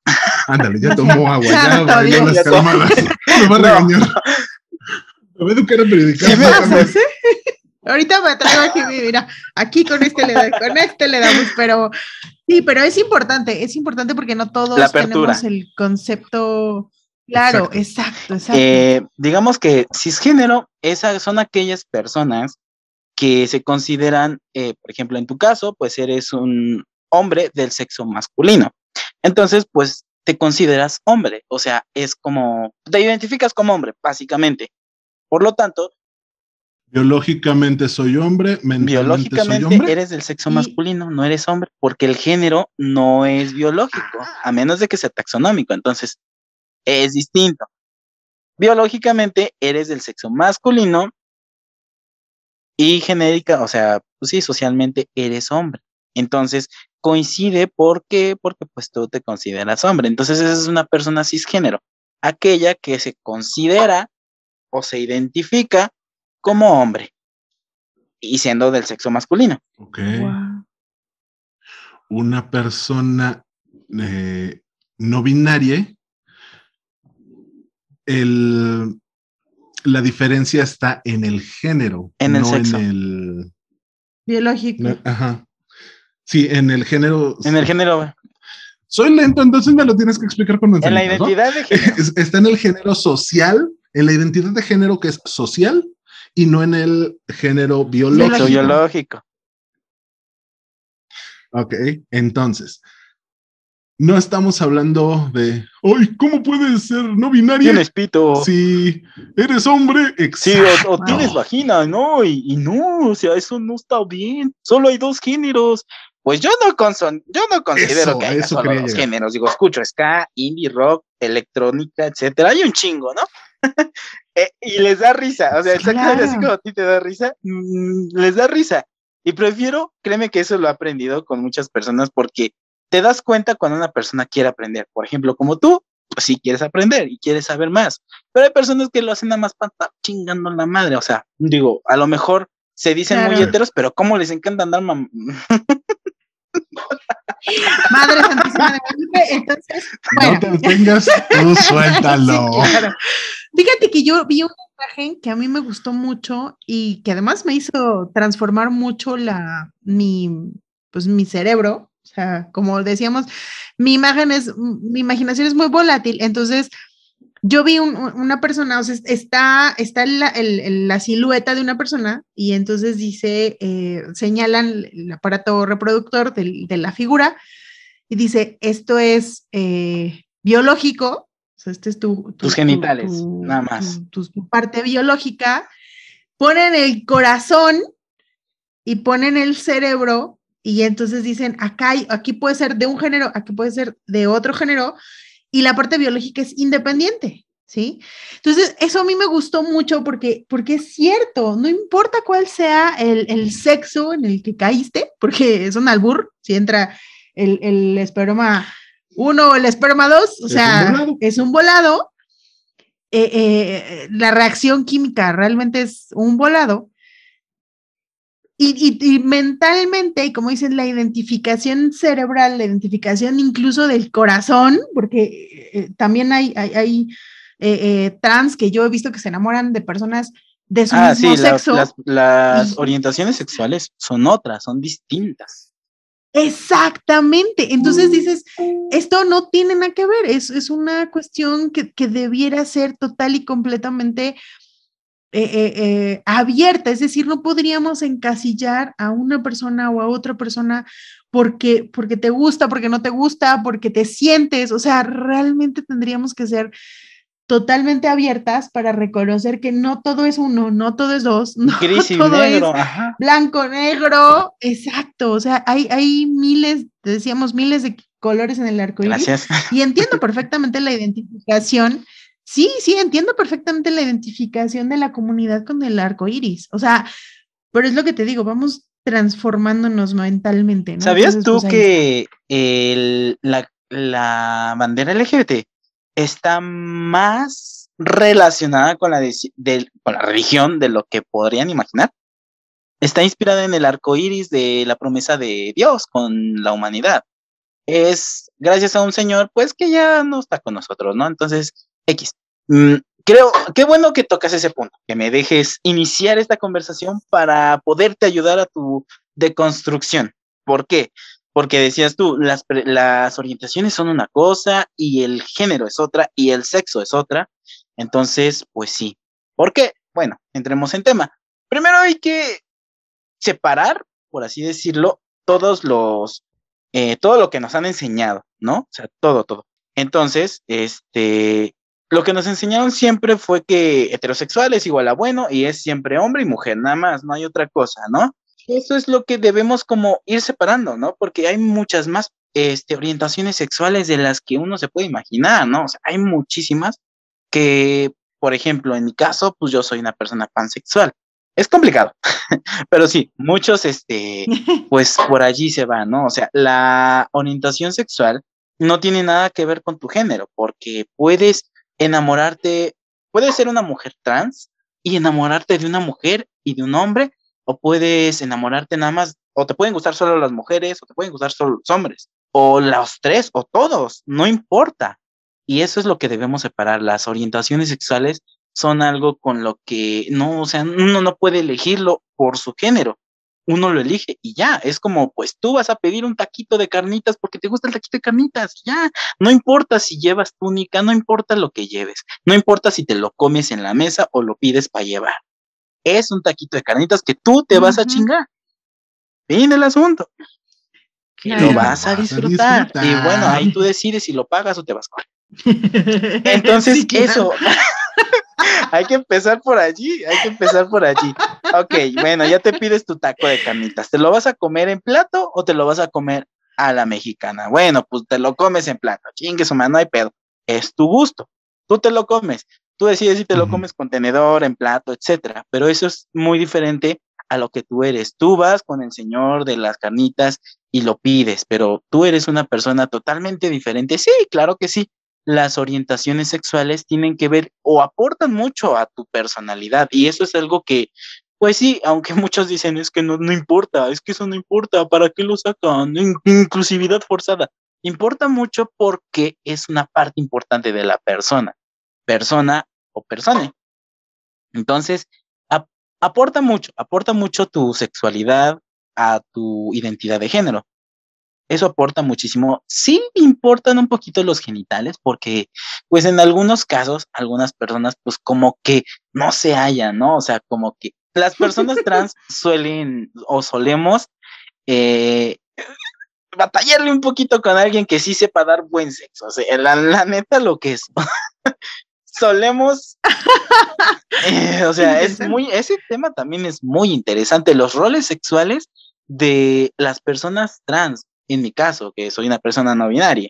Ándale, ya tomó agua, ya las Ya calmadas. Me va a regañar. Me va a educar periodicar. Sí, me-. Ahorita me traigo aquí, mira, aquí con este le da- con este le damos, pero sí, pero es importante, es importante porque no todos tenemos el concepto claro, Exacto. exacto, exacto. Eh, digamos que cisgénero, esas son aquellas personas que se consideran, eh, por ejemplo, en tu caso, pues eres un hombre del sexo masculino. Entonces, pues te consideras hombre, o sea, es como, te identificas como hombre, básicamente. Por lo tanto, Biológicamente soy hombre, mentalmente soy biológicamente hombre. eres del sexo Y- masculino, no eres hombre, porque el género no es biológico, a menos de que sea taxonómico, entonces es distinto. Biológicamente eres del sexo masculino y genérica, o sea, pues sí, socialmente eres hombre. Entonces coincide porque, porque pues tú te consideras hombre. Entonces esa es una persona cisgénero, aquella que se considera o se identifica como hombre y siendo del sexo masculino. Ok. Una persona eh, no binaria, el, la diferencia está en el género, En el no sexo. en el. Biológico. no- ajá. Sí, en el género. En el género, Soy lento, entonces me lo tienes que explicar con en la identidad de género. Es- Está en el género social, en la identidad de género que es social y no en el género biológico. Biológico. biológico. Ok, entonces, no estamos hablando de, ¡ay, cómo puedes ser no binaria Tienes pito. si eres hombre! Sí, Exacto. o, o tienes vagina, ¿no? Y, y no, o sea, eso no está bien. Solo hay dos géneros. Pues yo no, conson- yo no considero Eso, que haya solo dos llegar. géneros. Digo, escucho ska, indie rock, electrónica, etcétera. Hay un chingo, ¿no? Eh, y les da risa. O sea, Sí, exactamente así claro. como a ti te da risa, mm, les da risa. Y prefiero, créeme que eso lo he aprendido con muchas personas porque te das cuenta cuando una persona quiere aprender. Por ejemplo, como tú, pues sí quieres aprender y quieres saber más. Pero hay personas que lo hacen nada más para estar chingando la madre. O sea, digo, a lo mejor se dicen muy heteros, pero ¿cómo les encanta andar mam- Madre Santísima de Guadalupe, entonces, No te detengas, tú suéltalo. Sí, claro. Fíjate que yo vi una imagen que a mí me gustó mucho y que además me hizo transformar mucho la, mi, pues mi cerebro. O sea, como decíamos, mi imagen es, mi imaginación es muy volátil. Entonces, yo vi un- un- una persona, o sea, está, está la, el- el- la silueta de una persona y entonces dice, eh, señalan el aparato reproductor de la figura y dice, esto es eh, biológico, o sea, este es tu, tu- Tus tu- genitales, tu- nada más. Tu parte biológica, ponen el corazón y ponen el cerebro y entonces dicen, acá hay- aquí puede ser de un género, aquí puede ser de otro género y la parte biológica es independiente, ¿sí? Entonces, eso a mí me gustó mucho porque, porque es cierto, no importa cuál sea el, el sexo en el que caíste, porque es un albur, si entra el, el esperma 1 o el esperma 2, o Es un sea, volado. es un volado. eh, eh, la reacción química realmente es un volado. Y, y- y mentalmente, y como dicen, la identificación cerebral, la identificación incluso del corazón, porque eh, también hay, hay, hay, eh, eh, trans que yo he visto que se enamoran de personas de su Ah, mismo sí, sexo. las, orientaciones sexuales son otras, son distintas. Exactamente. Entonces dices, esto no tiene nada que ver, es, es una cuestión que, que debiera ser total y completamente eh, eh, eh, abierta, es decir, no podríamos encasillar a una persona o a otra persona porque, porque te gusta, porque no te gusta, porque te sientes, o sea, realmente tendríamos que ser totalmente abiertas para reconocer que no todo es uno, no todo es dos, no Gris y todo es negro, ajá. blanco, negro, exacto, o sea, hay, hay miles, decíamos, miles de colores en el arco iris Gracias. y entiendo perfectamente la identificación. Sí, sí, entiendo perfectamente la identificación de la comunidad con el arco iris. O sea, pero es lo que te digo, vamos transformándonos mentalmente. ¿no? ¿Sabías Entonces, tú pues, que el- la, la bandera LGBT está más relacionada con la, del- con la religión de lo que podrían imaginar? Está inspirada en el arco iris de la promesa de Dios con la humanidad. es gracias a un señor, pues que ya no está con nosotros, ¿no? Entonces, X. Mm, creo, qué bueno que tocas ese punto, que me dejes iniciar esta conversación para poderte ayudar a tu deconstrucción. ¿Por qué? Porque decías tú, las, las orientaciones son una cosa y el género es otra y el sexo es otra. Entonces, pues sí. ¿Por qué? Bueno, entremos en tema. Primero hay que separar, por así decirlo, todos los, eh, todo lo que nos han enseñado, ¿no? O sea, todo, todo. Entonces, este, lo que nos enseñaron siempre fue que heterosexual es igual a bueno y es siempre hombre y mujer, nada más, no hay otra cosa, ¿no? Eso es lo que debemos como ir separando, ¿no? Porque hay muchas más este, orientaciones sexuales de las que uno se puede imaginar, ¿no? O sea, hay muchísimas que, por ejemplo, en mi caso, pues yo soy una persona pansexual. Es complicado, pero sí, muchos, este, pues por allí se van, ¿no? O sea, la orientación sexual no tiene nada que ver con tu género, porque puedes enamorarte, puedes ser una mujer trans y enamorarte de una mujer y de un hombre, o puedes enamorarte nada más, o te pueden gustar solo las mujeres, o te pueden gustar solo los hombres, o los tres, o todos, no importa. Y eso es lo que debemos separar. Las orientaciones sexuales son algo con lo que no, o sea, uno no puede elegirlo por su género uno lo elige y ya, es como, pues tú vas a pedir un taquito de carnitas porque te gusta el taquito de carnitas, ya, no importa si llevas túnica, no importa lo que lleves, no importa si te lo comes en la mesa o lo pides para llevar, es un taquito de carnitas que tú te vas a chingar. Fin el asunto. Y lo vas a disfrutar. Y bueno, ahí tú decides si lo pagas o te vas con. Entonces, eso. hay que empezar por allí, hay que empezar por allí. Ok, bueno, ya te pides tu taco de carnitas. ¿Te lo vas a comer en plato o te lo vas a comer a la mexicana? Bueno, pues te lo comes en plato. Chingue su mano, no hay pedo. Es tu gusto. Tú te lo comes. Tú decides si te lo comes con tenedor, en plato, etcétera. Pero eso es muy diferente a lo que tú eres. Tú vas con el señor de las carnitas y lo pides, pero tú eres una persona totalmente diferente. Sí, claro que sí las orientaciones sexuales tienen que ver o aportan mucho a tu personalidad y eso es algo que, pues sí, aunque muchos dicen es que no, no importa, es que eso no importa, ¿para qué lo sacan? inclusividad forzada. Importa mucho porque es una parte importante de la persona, persona o persona. Entonces, aporta mucho, aporta mucho tu sexualidad a tu identidad de género eso aporta muchísimo. Sí importan un poquito los genitales porque, pues en algunos casos, algunas personas, pues como que no se hallan, ¿no? O sea, como que las personas trans suelen o solemos eh, batallarle un poquito con alguien que sí sepa dar buen sexo. O sea, la, neta lo que es. solemos, eh, o sea, es muy, ese tema también es muy interesante, los roles sexuales de las personas trans en mi caso, que soy una persona no binaria.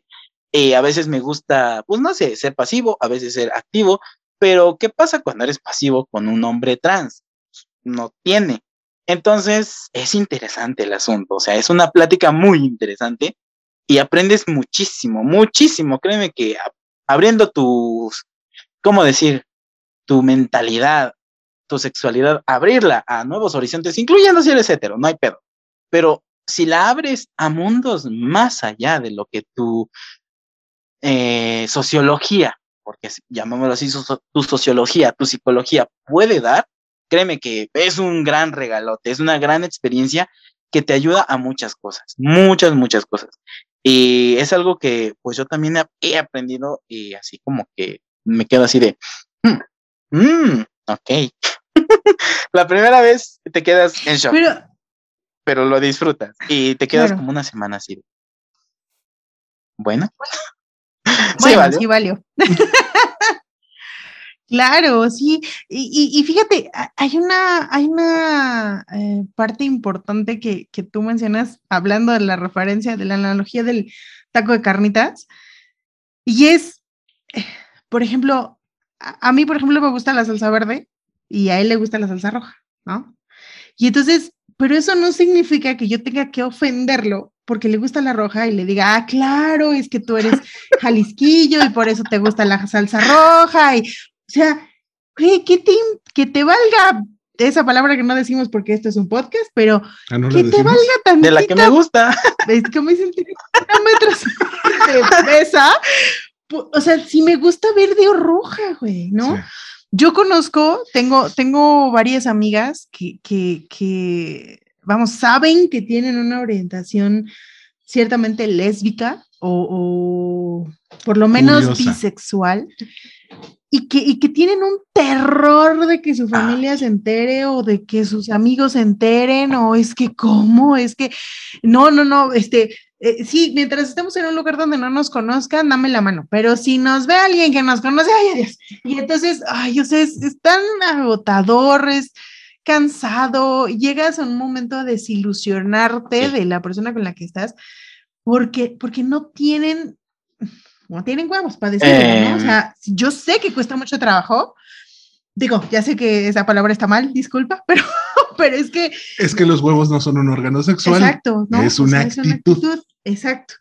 y a veces me gusta, pues no sé, ser pasivo, a veces ser activo, pero ¿qué pasa cuando eres pasivo con un hombre trans? No tiene. Entonces, es interesante el asunto, o sea, es una plática muy interesante y aprendes muchísimo, muchísimo. Créeme que abriendo tus, ¿cómo decir? Tu mentalidad, tu sexualidad, abrirla a nuevos horizontes, incluyendo si eres hetero, no hay pedo. Pero si la abres a mundos más allá de lo que tu eh, sociología, porque llamémoslo así, tu sociología, tu psicología puede dar, créeme que es un gran regalote, es una gran experiencia que te ayuda a muchas cosas, muchas, muchas cosas. Y es algo que pues yo también he aprendido y así como que me quedo así de, mm, mm ok. la primera vez te quedas en shock pero lo disfrutas y te quedas como una semana así. Bueno. bueno sí, valió. claro, sí. Y, fíjate, hay una, hay una eh, parte importante que, que, tú mencionas hablando de la referencia, de la analogía del taco de carnitas. Y es, eh, por ejemplo, a, a mí, por ejemplo, me gusta la salsa verde y a él le gusta la salsa roja, ¿no? Y entonces pero eso no significa que yo tenga que ofenderlo porque le gusta la roja y le diga, ah, claro, es que tú eres jalisquillo y por eso te gusta la salsa roja. Y, o sea, que te, que te valga esa palabra que no decimos porque esto es un podcast, pero Ah, ¿no la que te valga tantito. De la que me gusta. es que me dicen kilómetros de pesa. O sea, si me gusta verde o roja, güey, ¿no? Sí. Yo conozco, tengo, tengo varias amigas que, que, que, vamos, saben que tienen una orientación ciertamente lésbica o, o por lo menos Curiosa. bisexual y que, y que tienen un terror de que su familia se entere o de que sus amigos se enteren o es que cómo, es que no, no, no, este, eh, sí, mientras estemos en un lugar donde no nos conozcan, dame la mano, pero si nos ve alguien que nos conoce, ay, adiós. Y entonces, ay, o sea, es, es tan agotador, es cansado, llegas a un momento a desilusionarte de la persona con la que estás, porque, porque no tienen, no tienen huevos para decirlo, ¿no? O Em. sea, yo sé que cuesta mucho trabajo, digo, ya sé que esa palabra está mal, disculpa, pero, pero es que Es que los huevos no son un órgano sexual. Exacto, ¿no? es O una sea, actitud. Exacto.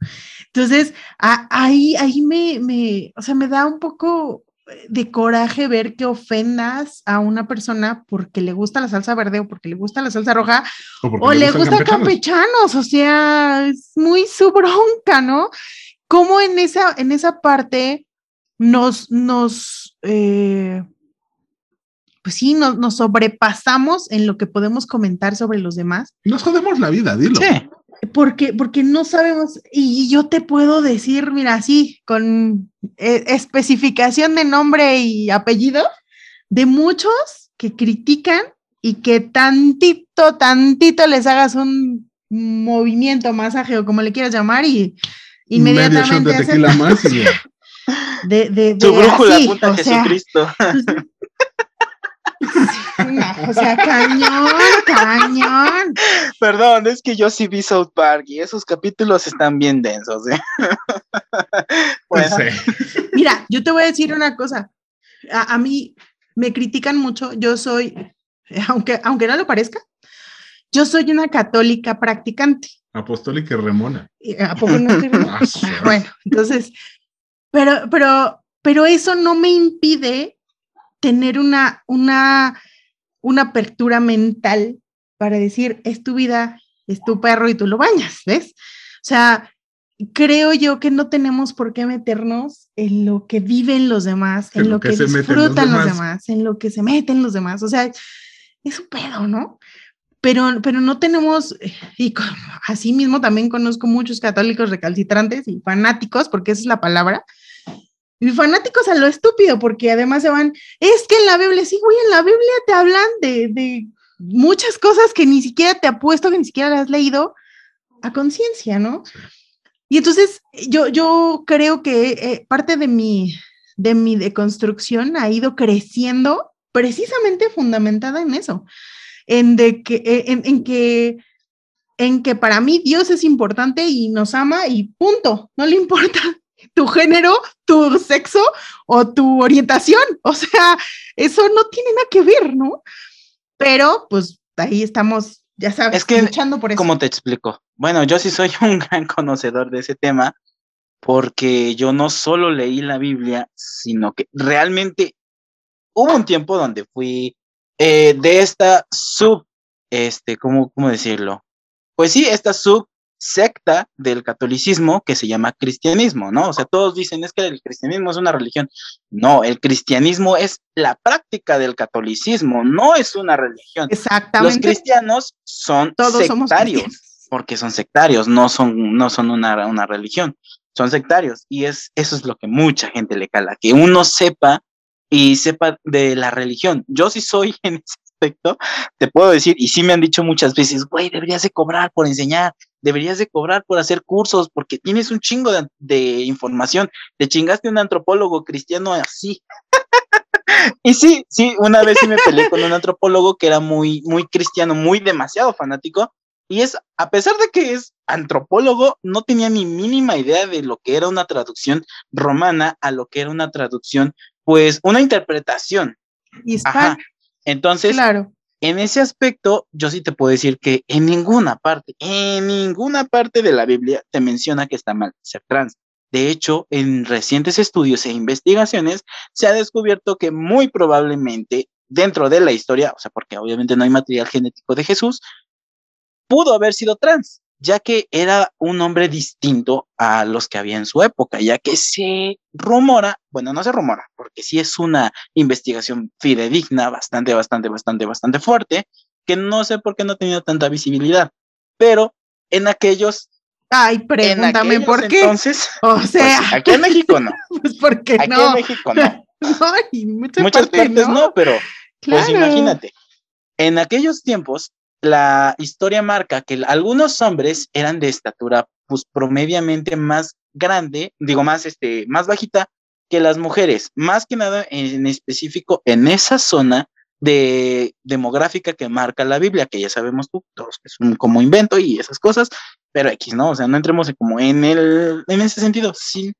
Entonces, a- ahí, ahí me, me, o sea, me da un poco de coraje ver que ofendas a una persona porque le gusta la salsa verde o porque le gusta la salsa roja O, le gusta campechanos. campechanos, o sea, es muy su bronca, ¿no? Cómo en esa, en esa parte nos, nos, eh, pues sí, nos, nos sobrepasamos en lo que podemos comentar sobre los demás Nos jodemos la vida, dilo. Sí. porque, porque no sabemos, y yo te puedo decir, mira, sí, con eh, especificación de nombre y apellido, de muchos que critican y que tantito, tantito les hagas un movimiento, masaje o como le quieras llamar y Medio shot inmediatamente de hacen tequila más y ya. de, de, de Tu brújula así, apunta a o sea, Jesucristo. No, o sea, cañón, cañón. Perdón, es que yo sí vi South Park y esos capítulos están bien densos. ¿eh? Bueno, Sí. Mira, yo te voy a decir una cosa. A, a mí me critican mucho. Yo soy, aunque, aunque no lo parezca, yo soy una católica practicante. Apostólica y remona. ¿Y ¿A poco no estoy bien? Ah, sí. Bueno, entonces, pero, pero, pero eso no me impide tener una, una, una apertura mental para decir, es tu vida, es tu perro y tú lo bañas, ¿ves? O sea, creo yo que no tenemos por qué meternos en lo que viven los demás, en, lo que, los disfrutan los demás. demás, en lo que se meten los demás. O sea, es un pedo, ¿no? Pero, pero no tenemos, y con- así mismo también conozco muchos católicos recalcitrantes y fanáticos, porque esa es la palabra, y fanáticos a lo estúpido, porque además se van, es que en la Biblia, sí, güey, en la Biblia te hablan de, de muchas cosas que ni siquiera te apuesto que ni siquiera las has leído a conciencia, ¿no? Y entonces yo, yo creo que eh, parte de mi, de mi deconstrucción ha ido creciendo precisamente fundamentada en eso, en, de que, eh, en, en que en que para mí Dios es importante y nos ama y punto, no le importa tu género, tu sexo o tu orientación, o sea, eso no tiene nada que ver, ¿no? Pero pues ahí estamos, ya sabes, Es que, luchando por eso. ¿cómo te explico? Bueno, yo sí soy un gran conocedor de ese tema porque yo no solo leí la Biblia, sino que realmente hubo un tiempo donde fui eh, de esta sub, este, ¿cómo, ¿cómo decirlo? Pues sí, esta sub secta del catolicismo que se llama cristianismo, ¿no? O sea, todos dicen es que el cristianismo es una religión. No, el cristianismo es la práctica del catolicismo, no es una religión. Los Exactamente. cristianos son Todos sectarios porque son sectarios, no son, no son una, una religión, son sectarios. Y es, eso es lo que mucha gente le cala, que uno sepa y sepa de la religión. Yo sí soy en ese aspecto, te puedo decir, y sí me han dicho muchas veces, güey, deberías de cobrar por enseñar, deberías de cobrar por hacer cursos, porque tienes un chingo de, de información. Te chingaste un antropólogo cristiano así. Y sí, sí, una vez sí me peleé con un antropólogo que era muy, muy cristiano, muy demasiado fanático, y es, a pesar de que es antropólogo, no tenía ni mínima idea de lo que era una traducción romana a lo que era una traducción, pues una interpretación. Entonces, claro. En ese aspecto, yo sí te puedo decir que en ninguna parte, en ninguna parte de la Biblia te menciona que está mal ser trans. De hecho, en recientes estudios e investigaciones se ha descubierto que muy probablemente dentro de la historia, o sea, porque obviamente no hay material genético de Jesús, pudo haber sido trans, ya que era un hombre distinto a los que había en su época, ya que se rumora, bueno, no se rumora, porque sí es una investigación fidedigna, bastante, bastante, bastante, bastante fuerte, que no sé por qué no ha tenido tanta visibilidad, pero en aquellos... Ay, pregúntame por qué. Entonces, o sea, pues, aquí en México no. pues porque Aquí no. en México no. Ay, muchas, Muchas partes no, pero pues Claro. imagínate. En aquellos tiempos, la historia marca que algunos hombres eran de estatura pues promediamente más grande, digo más este, más bajita que las mujeres, más que nada en específico en esa zona de demográfica que marca la Biblia, que ya sabemos tú, todos que es un como invento y esas cosas, pero X, ¿no? O sea, no entremos en como en el, en ese sentido, sí,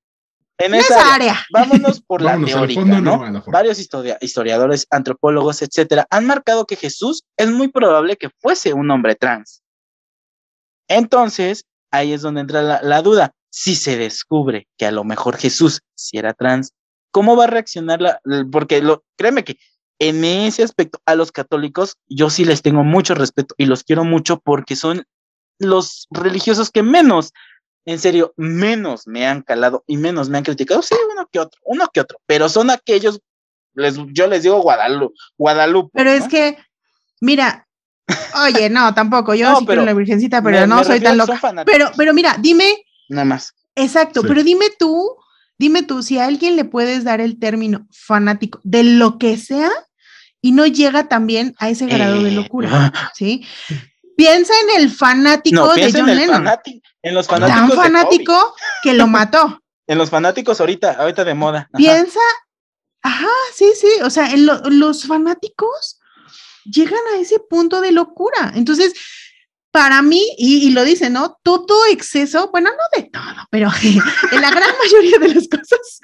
en esa esa área. área. Vámonos por la Vámonos teórica, fondo, ¿no? Varios historia- historiadores, antropólogos, etcétera, han marcado que Jesús es muy probable que fuese un hombre trans. Entonces, ahí es donde entra la, la duda. Si se descubre que a lo mejor Jesús si era trans, ¿cómo va a reaccionar la? Porque lo, créeme que en ese aspecto a los católicos yo sí les tengo mucho respeto y los quiero mucho porque son los religiosos que menos, en serio, menos me han calado y menos me han criticado. Sí, uno que otro, uno que otro, pero son aquellos, les, yo les digo Guadalupe, Guadalupe. Pero es que, mira, oye, no, tampoco, yo No, sí quiero pero la virgencita, pero Me- no me soy tan loca. Pero, pero mira, dime, nada más. exacto, Sí. pero dime tú, dime tú, si a alguien le puedes dar el término fanático de lo que sea y no llega también a ese grado de Eh, locura, ¿sí? Piensa en el fanático No, de en, John el Lennon, en los tan fanáticos de Kobe, fanático que lo mató. en los fanáticos ahorita, ahorita de moda. Ajá. Piensa, ajá, sí, sí, o sea, en lo- los fanáticos llegan a ese punto de locura. Entonces, para mí, y, y lo dice, ¿no? Todo exceso, bueno, no de todo, pero en la gran mayoría de las cosas,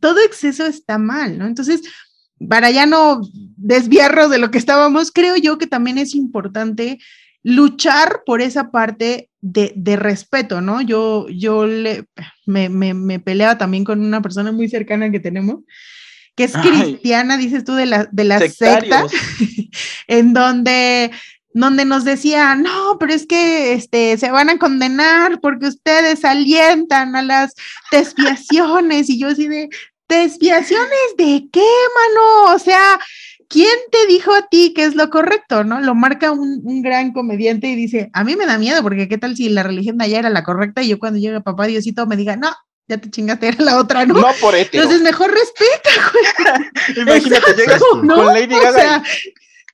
todo exceso está mal, ¿no? Entonces, para ya no desviarnos de lo que estábamos, creo yo que también es importante luchar por esa parte de, de respeto, ¿no? Yo, yo le, me, me, me peleaba también con una persona muy cercana que tenemos, que es Ay. cristiana, dices tú, de la, de la secta, en donde, donde nos decía, no, pero es que este, se van a condenar porque ustedes alientan a las desviaciones, y yo así de, ¿desviaciones de qué, mano? O sea, ¿quién te dijo a ti que es lo correcto, no? Lo marca un, un gran comediante y dice, a mí me da miedo porque qué tal si la religión de allá era la correcta y yo cuando llegue papá Diosito me diga, no, ya te chingaste, era la otra, ¿no? No por hetero. Entonces mejor respeta, güey. Imagínate, llegas ¿no? con Lady O Gaga. sea,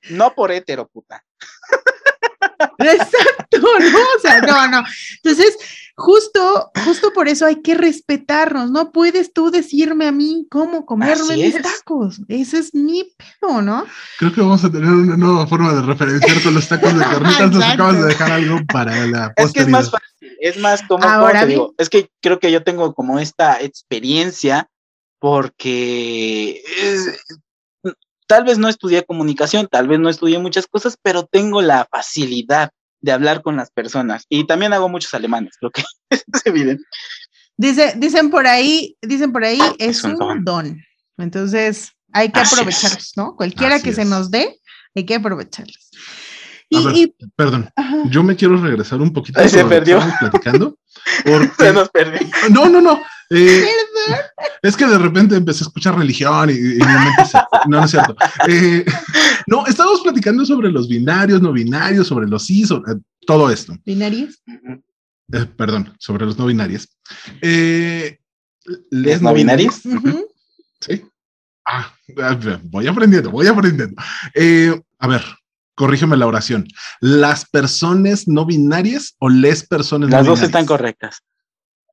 y, no por hetero, puta. Exacto, ¿no? O sea, no, no. Entonces, justo, justo por eso hay que respetarnos. No puedes tú decirme a mí cómo comerme Así mis es. tacos. Ese es mi pedo, ¿no? Creo que vamos a tener una nueva forma de referenciar con los tacos de carnitas. Nos acabas de dejar algo para la Es que es posteridad. más fácil, es más como, ¿cómo Ahora te digo? Es que creo que yo tengo como esta experiencia porque es- tal vez no estudié comunicación, tal vez no estudié muchas cosas, pero tengo la facilidad de hablar con las personas y también hago muchos alemanes, creo que es evidente. Dice, dicen por ahí, dicen por ahí, es Es un un don. Entonces, hay que Así es. aprovecharlos, ¿no? Cualquiera Así que se es. nos dé, hay que aprovecharlos. A Y, ver. y- Perdón, ajá. yo me quiero regresar un poquito Ay, se perdió. platicando. porque- Se nos perdió. No, no, no. Eh, Perdón. es que de repente empecé a escuchar religión y, y mi mente se- No, no es cierto. Eh, no, estábamos platicando sobre los binarios, no binarios, sobre los sí, sobre eh, todo esto. ¿Binarios? Eh, perdón, sobre los no binarios. Eh, ¿Les no binarios? Sí. Ah, voy aprendiendo, voy aprendiendo. Eh, a ver, corrígeme la oración. ¿Las personas no binarias o les personas Las no dos binarias? están correctas.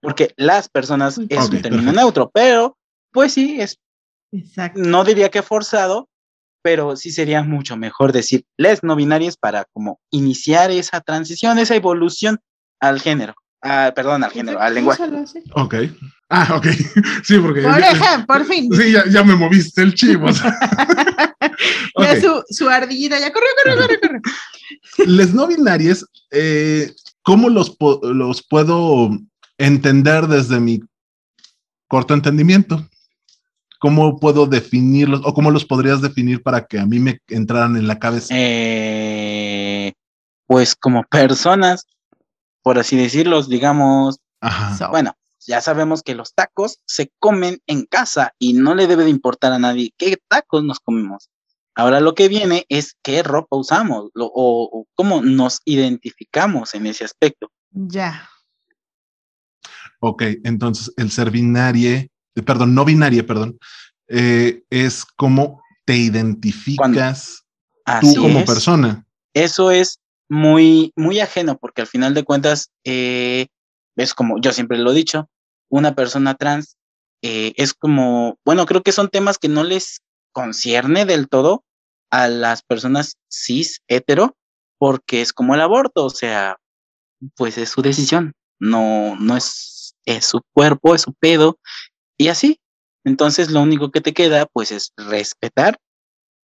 Porque las personas es un término perfecto. neutro, pero pues sí, es, Exacto. no diría que forzado, pero sí sería mucho mejor decir les no binarias para como iniciar esa transición, esa evolución al género. Ah, perdón, al género, al lenguaje. Ok. Ah, ok. Sí, porque. Por ejemplo, por fin. Sí, ya, ya me moviste el chivo. o sea. Ya su, su ardillita, ya corrió, corrió, corrió, corrió. Les no binarias, eh, ¿cómo los, los puedo entender desde mi corto entendimiento? ¿cómo puedo definirlos o cómo los podrías definir para que a mí me entraran en la cabeza? Eh, pues como personas, por así decirlo, digamos, Ajá. bueno, ya sabemos que los tacos se comen en casa y no le debe de importar a nadie qué tacos nos comemos. Ahora lo que viene es qué ropa usamos lo- o, o cómo nos identificamos en ese aspecto. Ya. Ok, entonces el ser binarie, eh, perdón, no binarie, perdón, eh, es cómo te identificas tú como es. persona. Eso es muy, muy ajeno porque al final de cuentas eh, es como, yo siempre lo he dicho, una persona trans eh, es como, bueno, creo que son temas que no les concierne del todo a las personas cis, hetero, porque es como el aborto, o sea, pues es su decisión, no, no es, es su cuerpo, es su pedo, y así. Entonces lo único que te queda, pues, es respetar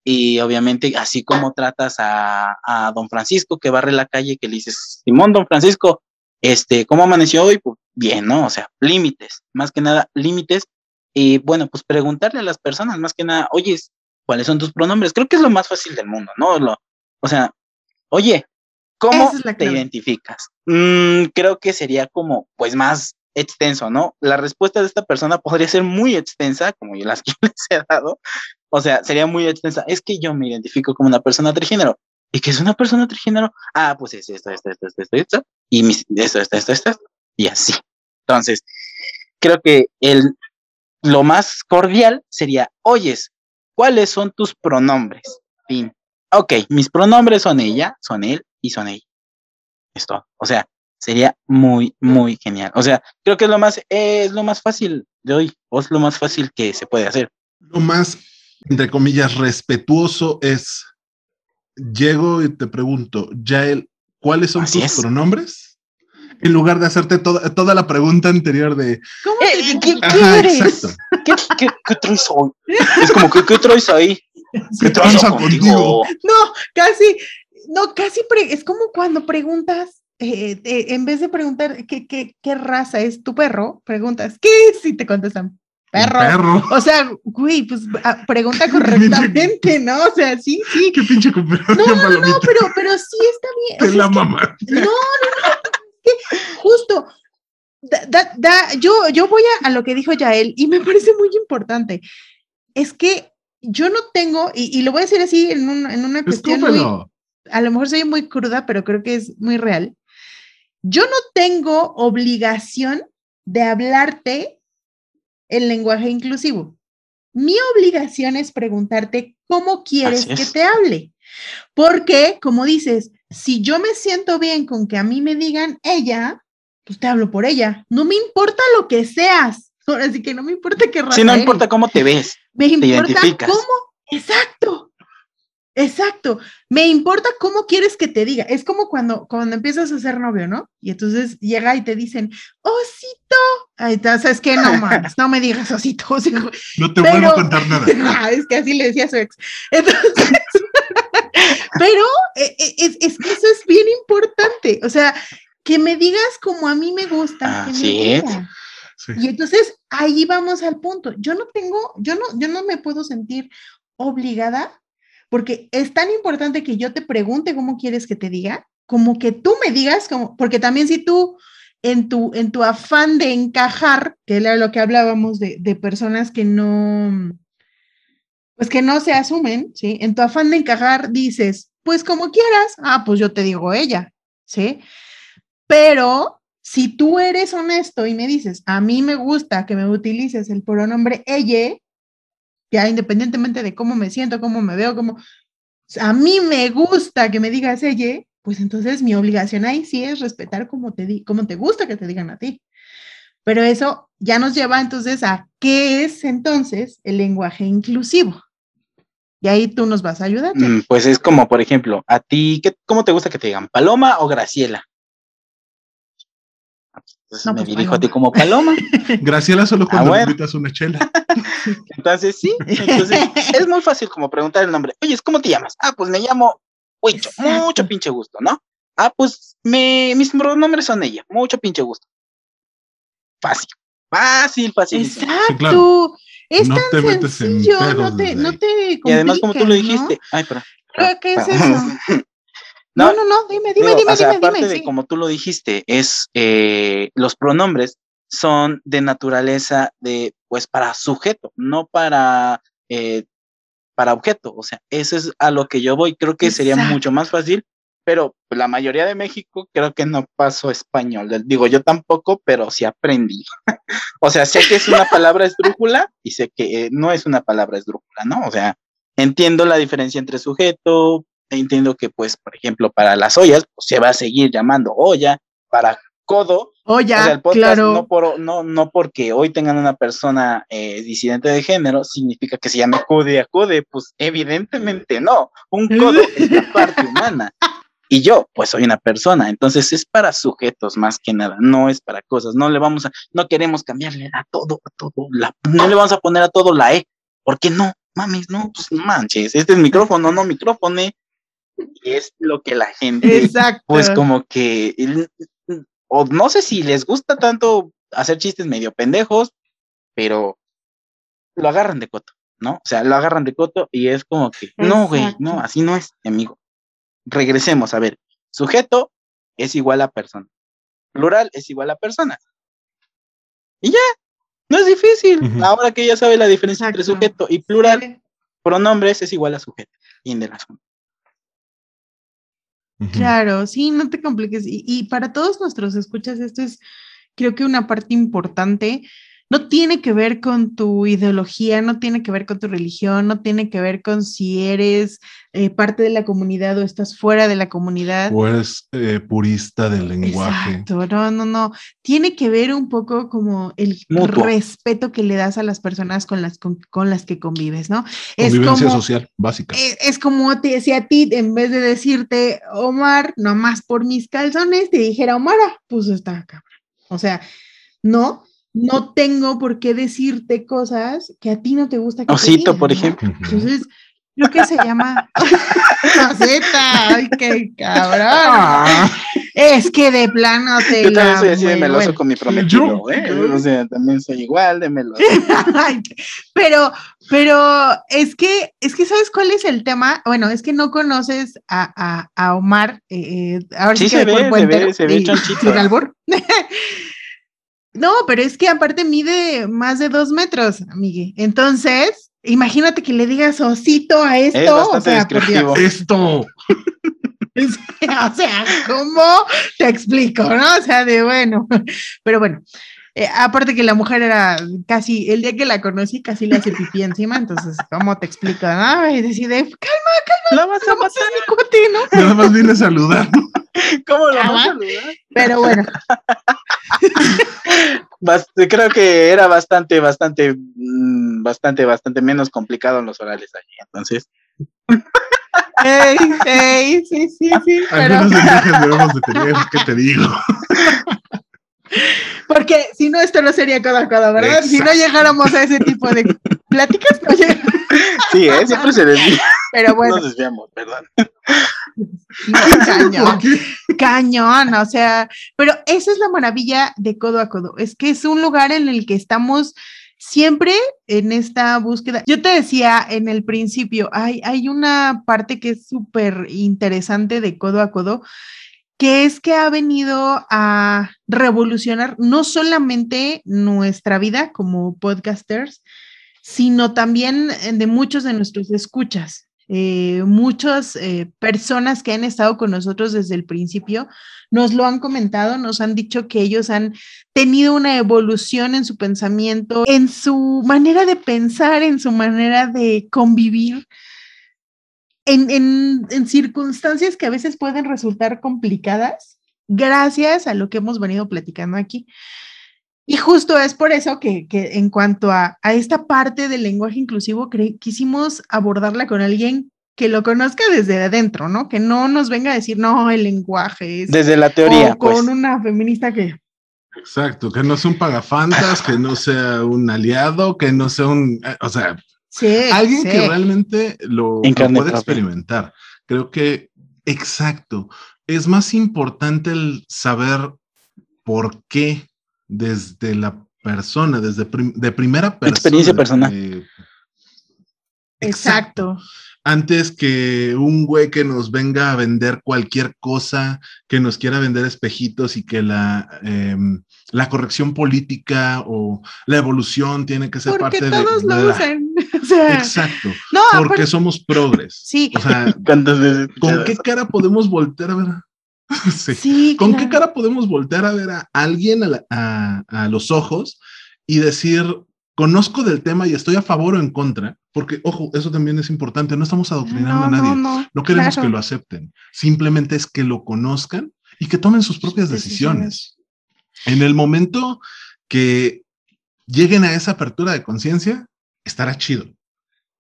y obviamente, así como tratas a, a don Francisco que barre la calle, que le dices, Simón, don Francisco, este, ¿cómo amaneció hoy? Pues bien, ¿no? O sea, límites, más que nada, límites. Y bueno, pues preguntarle a las personas, más que nada, oye, ¿cuáles son tus pronombres? Creo que es lo más fácil del mundo, ¿no? Lo, o sea, oye, ¿cómo es te identificas? Mm, creo que sería como, pues, más extenso, ¿no? La respuesta de esta persona podría ser muy extensa, como yo las que les he dado, o sea, sería muy extensa. Es que yo me identifico como una persona trigénero. ¿Y qué es una persona trigénero? Ah, pues es esto, esto, esto, esto, esto, esto, y mis, esto, esto, esto, esto, y así. Entonces, creo que el, lo más cordial sería, oyes, ¿cuáles son tus pronombres? Fin. Ok, mis pronombres son ella, son él y son ella. Esto, o sea, sería muy, muy genial. O sea, creo que es lo más, es lo más fácil de hoy, o es lo más fácil que se puede hacer. Lo más, entre comillas, respetuoso es, llego y te pregunto, Yael, ¿cuáles son Así tus es. pronombres? En lugar de hacerte toda, toda la pregunta anterior de, ¿Cómo Eh? ¿qué, qué ajá, eres? exacto. ¿Qué, qué, qué traes hoy? Es como, ¿qué, qué traes ahí? ¿Qué tranza contigo? No, casi, no, casi pre- es como cuando preguntas, eh, eh, en vez de preguntar ¿qué, qué, qué raza es tu perro, preguntas, ¿qué? Si te contestan, perro. Perro. O sea, güey, pues ah, pregunta correctamente, ¿no? O sea, sí, sí. Qué pinche No, no, no, pero, pero sí está bien. o sea, la es que- mamá. no, no, no, es que justo, da- da- da- yo, yo voy a, a lo que dijo Yael y me parece muy importante. Es que yo no tengo, y, y lo voy a decir así en, un- en una cuestión muy, a lo mejor soy muy cruda, pero creo que es muy real. Yo no tengo obligación de hablarte el lenguaje inclusivo. Mi obligación es preguntarte cómo quieres que te hable. Porque, como dices, si yo me siento bien con que a mí me digan ella, pues te hablo por ella. No me importa lo que seas. Ahora sí que no me importa qué raza Si no importa cómo te ves. Me importa identificas. cómo. Exacto. Exacto. Me importa cómo quieres que te diga. Es como cuando, cuando empiezas a ser novio, ¿no? Y entonces llega y te dicen, osito. Ay, ta- ¿sabes qué? No mames, no me digas osito. No te pero- vuelvo a contar nada. Ah, es que así le decía a su ex. Entonces, pero eh, eh, es, es que eso es bien importante. O sea, que me digas como a mí me gusta. es. digas. Sí. Y entonces ahí vamos al punto. Yo no tengo, yo no, yo no me puedo sentir obligada porque es tan importante que yo te pregunte cómo quieres que te diga, como que tú me digas, como, porque también si tú en tu, en tu afán de encajar, que era lo que hablábamos de, de personas que no, pues que no se asumen, ¿sí? En tu afán de encajar dices, pues como quieras, ah, pues yo te digo ella, ¿sí? Pero si tú eres honesto y me dices, a mí me gusta que me utilices el pronombre ella, ya independientemente de cómo me siento, cómo me veo, cómo a mí me gusta que me digas ella, pues entonces mi obligación ahí sí es respetar como te te gusta que te digan a ti. Pero eso ya nos lleva entonces a qué es entonces el lenguaje inclusivo. Y ahí tú nos vas a ayudar. Mm, Pues es como, por ejemplo, a ti, ¿qué, ¿cómo te gusta que te digan? ¿Paloma o Graciela? Ah, Entonces No, me pues, dirijo a ti Paloma. como Paloma. Graciela solo cuando bueno. le invitas una chela. Entonces, sí, entonces es muy fácil como preguntar el nombre. Oye, ¿cómo te llamas? Ah, pues me llamo Huicho, mucho pinche gusto, ¿no? Ah, pues me, mis pronombres son ella, mucho pinche gusto. Fácil, fácil, fácil. Exacto. claro. Es No tan te metes en sencillo, pedos no te, no te Y además, como tú lo complicas, ¿no? dijiste, ay, pero. Pero, ¿Qué es eso? No, no, no, dime, dime, Digo, dime, o sea, dime, aparte dime. de sí. como tú lo dijiste, es eh, los pronombres son de naturaleza de, pues, para sujeto, no para, eh, para objeto. O sea, eso es a lo que yo voy. Creo que sería Exacto. mucho más fácil, pero la mayoría de México creo que no pasó español. Digo, yo tampoco, pero sí aprendí. o sea, sé que es una palabra esdrújula y sé que eh, no es una palabra esdrújula, ¿no? O sea, entiendo la diferencia entre sujeto, entiendo que, pues, por ejemplo, para las ollas, pues, se va a seguir llamando olla, para codo, ya, o sea, el podcast claro. no, por, no, no porque hoy tengan una persona eh, disidente de género, significa que se llame Code Acude, pues evidentemente no. Un codo es la parte humana. Y yo, pues soy una persona, entonces es para sujetos más que nada, no es para cosas. No le vamos a, no queremos cambiarle a todo, a todo, la, no le vamos a poner a todo la E, porque no, mames, no, pues no manches, este es micrófono, no micrófono. Es lo que la gente Exacto. pues como que, o no sé si les gusta tanto hacer chistes medio pendejos, pero lo agarran de coto, ¿no? O sea, lo agarran de coto y es como que, no, güey, no, así no es, amigo. Regresemos, a ver, sujeto es igual a persona, plural es igual a persona. Y ya, no es difícil. Ahora que ya sabe la diferencia entre sujeto y plural, Sí. pronombres es igual a sujeto. Fin del asunto. Claro, sí, no te compliques. Y, y para todos nuestros escuchas, esto es, creo que una parte importante. No tiene que ver con tu ideología, no tiene que ver con tu religión, no tiene que ver con si eres eh, parte de la comunidad o estás fuera de la comunidad. O eres eh, purista del lenguaje. Exacto, no, no, no. Tiene que ver un poco como el respeto que le das a las personas con las, con, con las que convives, ¿no? Es Convivencia como, social básica. es, es como te decía a ti, en vez de decirte Omar, nomás por mis calzones, te dijera Omara, pues está cabrón. O sea, no, no tengo por qué decirte cosas que a ti no te gusta que te Osito, digan, por ejemplo. Entonces, creo que se llama Osita, ay, qué cabrón. Ah, Es que de plano te Yo también soy así de meloso bueno. con mi prometido, ¿eh? O sea, también soy igual de meloso. Pero, pero es que, es que ¿sabes cuál es el tema? Bueno, es que no conoces a, a, a Omar, eh, eh, ahora sí, Sí que se de ve, se ve, se ve sin albur. No, pero es que aparte mide más de dos metros, amigue. Entonces, imagínate que le digas osito a esto. Es o sea, descriptivo. Esto. Es- o sea, ¿cómo te explico, no? O sea, de bueno, pero bueno, eh, aparte que la mujer era casi, el día que la conocí, casi le hace pipí encima, entonces, ¿cómo te explico? No? Y decide, calma, ¿La vas a calma, matar? es mi cuate, ¿no? Nada más vine a saludar. ¿Cómo lo Ah, vas a saludar? Pero bueno, Bast- creo que era bastante, bastante, mm, bastante, bastante menos complicado en los orales allí. Entonces, ey, ey, sí, sí, sí, pero Algunos mensajes debemos de tener, ¿qué te digo? porque si no, esto no sería codo a codo, ¿verdad? Si no llegáramos a ese tipo de pláticas, no sí, ¿eh? siempre se desvía. Pero bueno, Nos desviamos, perdón. no, cañón. Cañón, o sea, pero esa es la maravilla de codo a codo, es que es un lugar en el que estamos siempre en esta búsqueda. Yo te decía en el principio, hay, hay una parte que es súper interesante de codo a codo, que es que ha venido a revolucionar no solamente nuestra vida como podcasters, sino también eh, de muchos de nuestros escuchas. Eh, muchas eh, personas que han estado con nosotros desde el principio nos lo han comentado, nos han dicho que ellos han tenido una evolución en su pensamiento, en su manera de pensar, en su manera de convivir, en, en, en circunstancias que a veces pueden resultar complicadas, gracias a lo que hemos venido platicando aquí. Y justo es por eso que, que en cuanto a, a, esta parte del lenguaje inclusivo, quisimos abordarla con alguien que lo conozca desde adentro, ¿no? Que no nos venga a decir, no, el lenguaje es... Desde la teoría. O con pues. una feminista que... Exacto, que no sea un pagafantas, que no sea un aliado, que no sea un... O sea, sí, alguien sí. que realmente lo, lo propia. experimentar. Creo que, exacto, es más importante el saber por qué desde la persona, desde de primera persona. Experiencia personal. exacto antes que un güey que nos venga a vender cualquier cosa, que nos quiera vender espejitos y que la, em, la corrección política o la evolución tiene que ser parte de, todos lo usan. Exacto. porque somos progres. Sí. O sea, ¿con qué cara podemos voltear a ver? sí. ¿Con qué cara podemos voltear a ver a alguien a, a los ojos y decir, conozco del tema y estoy a favor o en contra? Porque, ojo, eso también es importante, no estamos adoctrinando a nadie, no, queremos que lo acepten, simplemente es que lo conozcan y que tomen sus propias decisiones. En el momento que lleguen a esa apertura de conciencia, estará chido.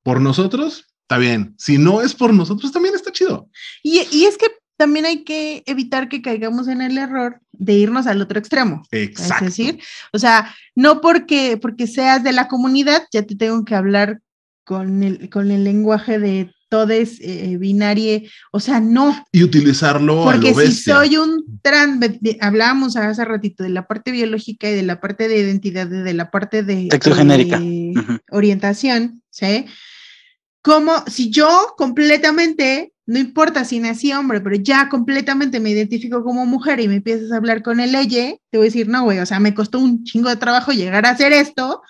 Por nosotros, está bien. Si no es por nosotros, también está chido. Y, y es que también hay que evitar que caigamos en el error de irnos al otro extremo. Exacto. Es decir, o sea, no porque, porque seas de la comunidad, ya te tengo que hablar con el, con el lenguaje de todes eh, binario, o sea, no. Y utilizarlo Porque a lo si soy un trans, hablábamos hace ratito de la parte biológica y de la parte de identidad, de la parte de, de orientación, ¿sí? Como si yo completamente, no importa si nací hombre, pero ya completamente me identifico como mujer y me empiezas a hablar con el leye, te voy a decir, no, güey, o sea, me costó un chingo de trabajo llegar a hacer esto,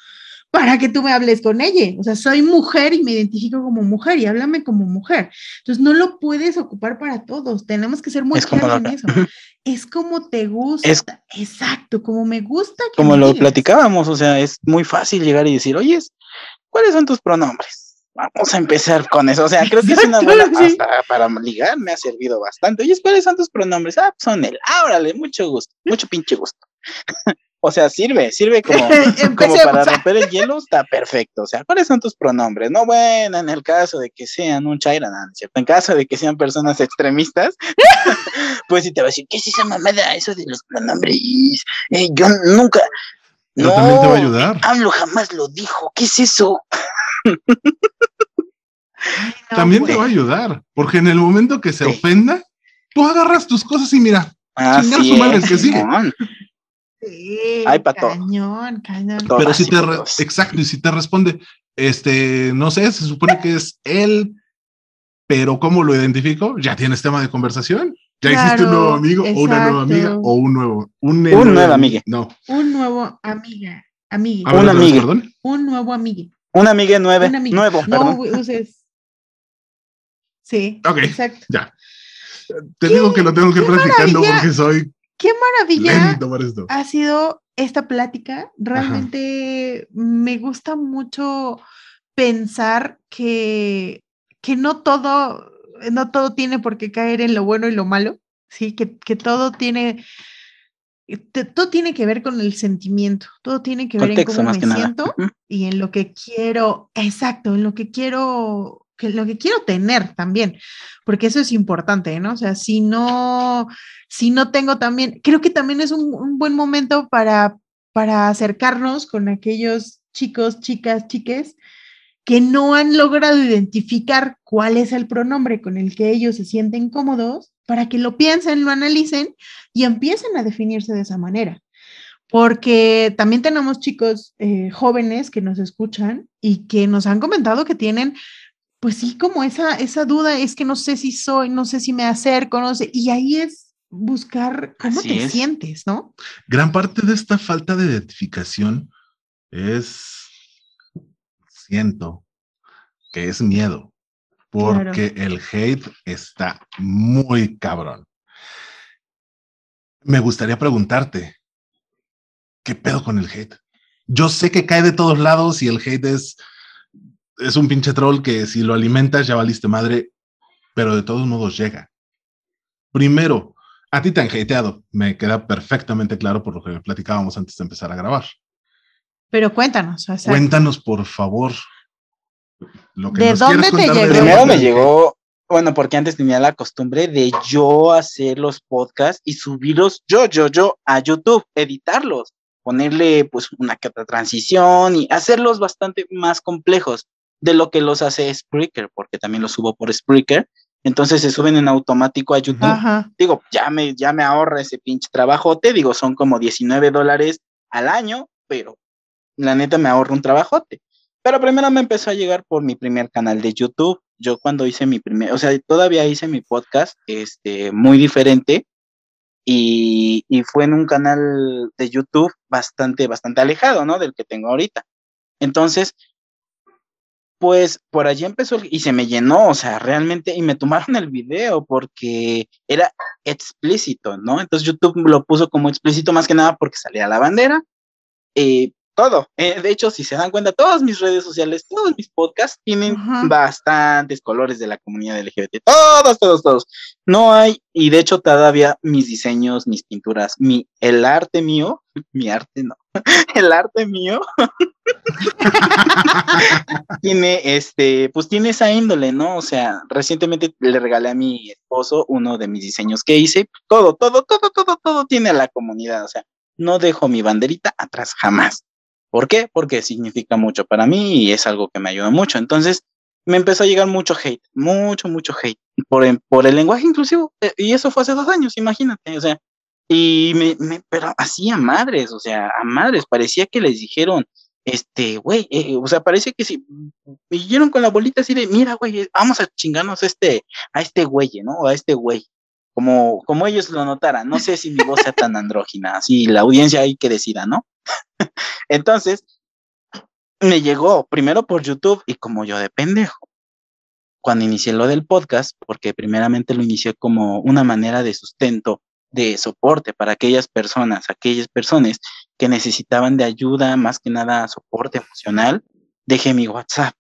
para que tú me hables con ella. O sea, soy mujer y me identifico como mujer y háblame como mujer. Entonces, no lo puedes ocupar para todos. Tenemos que ser muy claros en eso. Es como te gusta. Exacto, como me gusta. como lo platicábamos, o sea, es muy fácil llegar y decir, oye, ¿cuáles son tus pronombres? Vamos a empezar con eso. O sea, creo que es una buena pasta para ligar, me ha servido bastante. Oye, ¿cuáles son tus pronombres? Ah, pues son él. Árale, mucho gusto, mucho pinche gusto. O sea, sirve, sirve como, como para romper el hielo, está perfecto. O sea, ¿cuáles son tus pronombres? No, bueno, en el caso de que sean un chaira, ¿cierto? En caso de que sean personas extremistas, pues si te va a decir, ¿qué es esa mamada? Eso de los pronombres. Eh, yo nunca. no, también te va a ayudar. AMLO jamás lo dijo. ¿Qué es eso? También te va a ayudar, porque en el momento que se ofenda, tú agarras tus cosas y mira, chingar su madre que sigue. Hay cañón, cañón. Pero si te, exacto, y si te responde, este, no sé, se supone que es él, pero ¿cómo lo identifico? Ya tienes tema de conversación. Ya hiciste un nuevo amigo o una nueva amiga o un nuevo. Un, nuevo amiga. No. Un nuevo amiga. Amiga. Un amiga. Un nuevo amiga. Un amiga nueve. Nuevo. No uses. Sí. Ok. Exacto. Ya. Te digo que lo tengo que ir practicando porque soy qué maravilla ha sido esta plática. Realmente me gusta mucho pensar que, que no todo, no todo tiene por qué caer en lo bueno y lo malo, sí, que, todo tiene, todo tiene que ver con el sentimiento, todo tiene que ver en cómo me siento y en lo que quiero, exacto, en lo que quiero que lo que quiero tener también, porque eso es importante, ¿no? O sea, si no, si no tengo también, creo que también es un, buen momento para, para acercarnos con aquellos chicos, chicas, chiques que no han logrado identificar cuál es el pronombre con el que ellos se sienten cómodos, para que lo piensen, lo analicen y empiecen a definirse de esa manera. Porque también tenemos chicos eh, jóvenes que nos escuchan y que nos han comentado que tienen pues sí, como esa, esa duda es que no sé si soy, no sé si me acerco, no sé, y ahí es buscar cómo te sientes, ¿no? Gran parte de esta falta de identificación es, siento, que es miedo, porque el hate está muy cabrón. Me gustaría preguntarte, ¿qué pedo con el hate? Yo sé que cae de todos lados y el hate es es un pinche troll que si lo alimentas ya valiste madre, pero de todos modos llega. Primero, a ti te han hateado, me queda perfectamente claro por lo que platicábamos antes de empezar a grabar. Pero cuéntanos. Cuéntanos, por favor. Lo que ¿De dónde te llegó? Primero me llegó, bueno, porque antes tenía la costumbre de yo hacer los podcasts y subirlos yo, yo, yo a YouTube, editarlos, ponerle pues una transición y hacerlos bastante más complejos de lo que los hace Spreaker, porque también los subo por Spreaker. Entonces se suben en automático a YouTube. Digo, ya me, ya me ahorra ese pinche trabajo. Te digo, son como 19 dólares al año pero la neta me ahorro un trabajote. Pero primero me empezó a llegar por mi primer canal de YouTube. Yo cuando hice mi primer, o sea, todavía hice mi podcast, este, muy diferente. Y, y fue en un canal de YouTube bastante, bastante alejado, ¿no? Del que tengo ahorita. Entonces, pues por allí empezó y se me llenó, o sea, realmente, y me tomaron el video porque era explícito, ¿no? Entonces YouTube lo puso como explícito más que nada porque salía la bandera, eh, todo. Eh, de hecho, si se dan cuenta, todas mis redes sociales, todos mis podcasts tienen bastantes colores de la comunidad LGBT. Todos, todos, todos. No hay, y de hecho todavía mis diseños, mis pinturas, mi, el arte mío, mi arte no, el arte mío tiene este, pues tiene esa índole, ¿no? O sea, recientemente le regalé a mi esposo uno de mis diseños que hice. Todo, todo, todo, todo, todo tiene a la comunidad. O sea, no dejo mi banderita atrás jamás. ¿Por qué? Porque significa mucho para mí y es algo que me ayuda mucho. Entonces, me empezó a llegar mucho hate, mucho, mucho hate por, por el lenguaje inclusivo. Eh, y eso fue hace dos años, imagínate. O sea, y me, me pero así a madres, o sea, a madres. Parecía que les dijeron, este, güey, eh, o sea, parece que si vinieron con la bolita así de, mira, güey, vamos a chingarnos este, a este güey, ¿no? A este güey. Como, como ellos lo notaran. No sé si mi voz sea tan andrógina, así la audiencia ahí que decida, ¿no? Entonces, me llegó primero por YouTube y como yo de pendejo, cuando inicié lo del podcast, porque primeramente lo inicié como una manera de sustento, de soporte para aquellas personas, aquellas personas que necesitaban de ayuda, más que nada soporte emocional, dejé mi WhatsApp.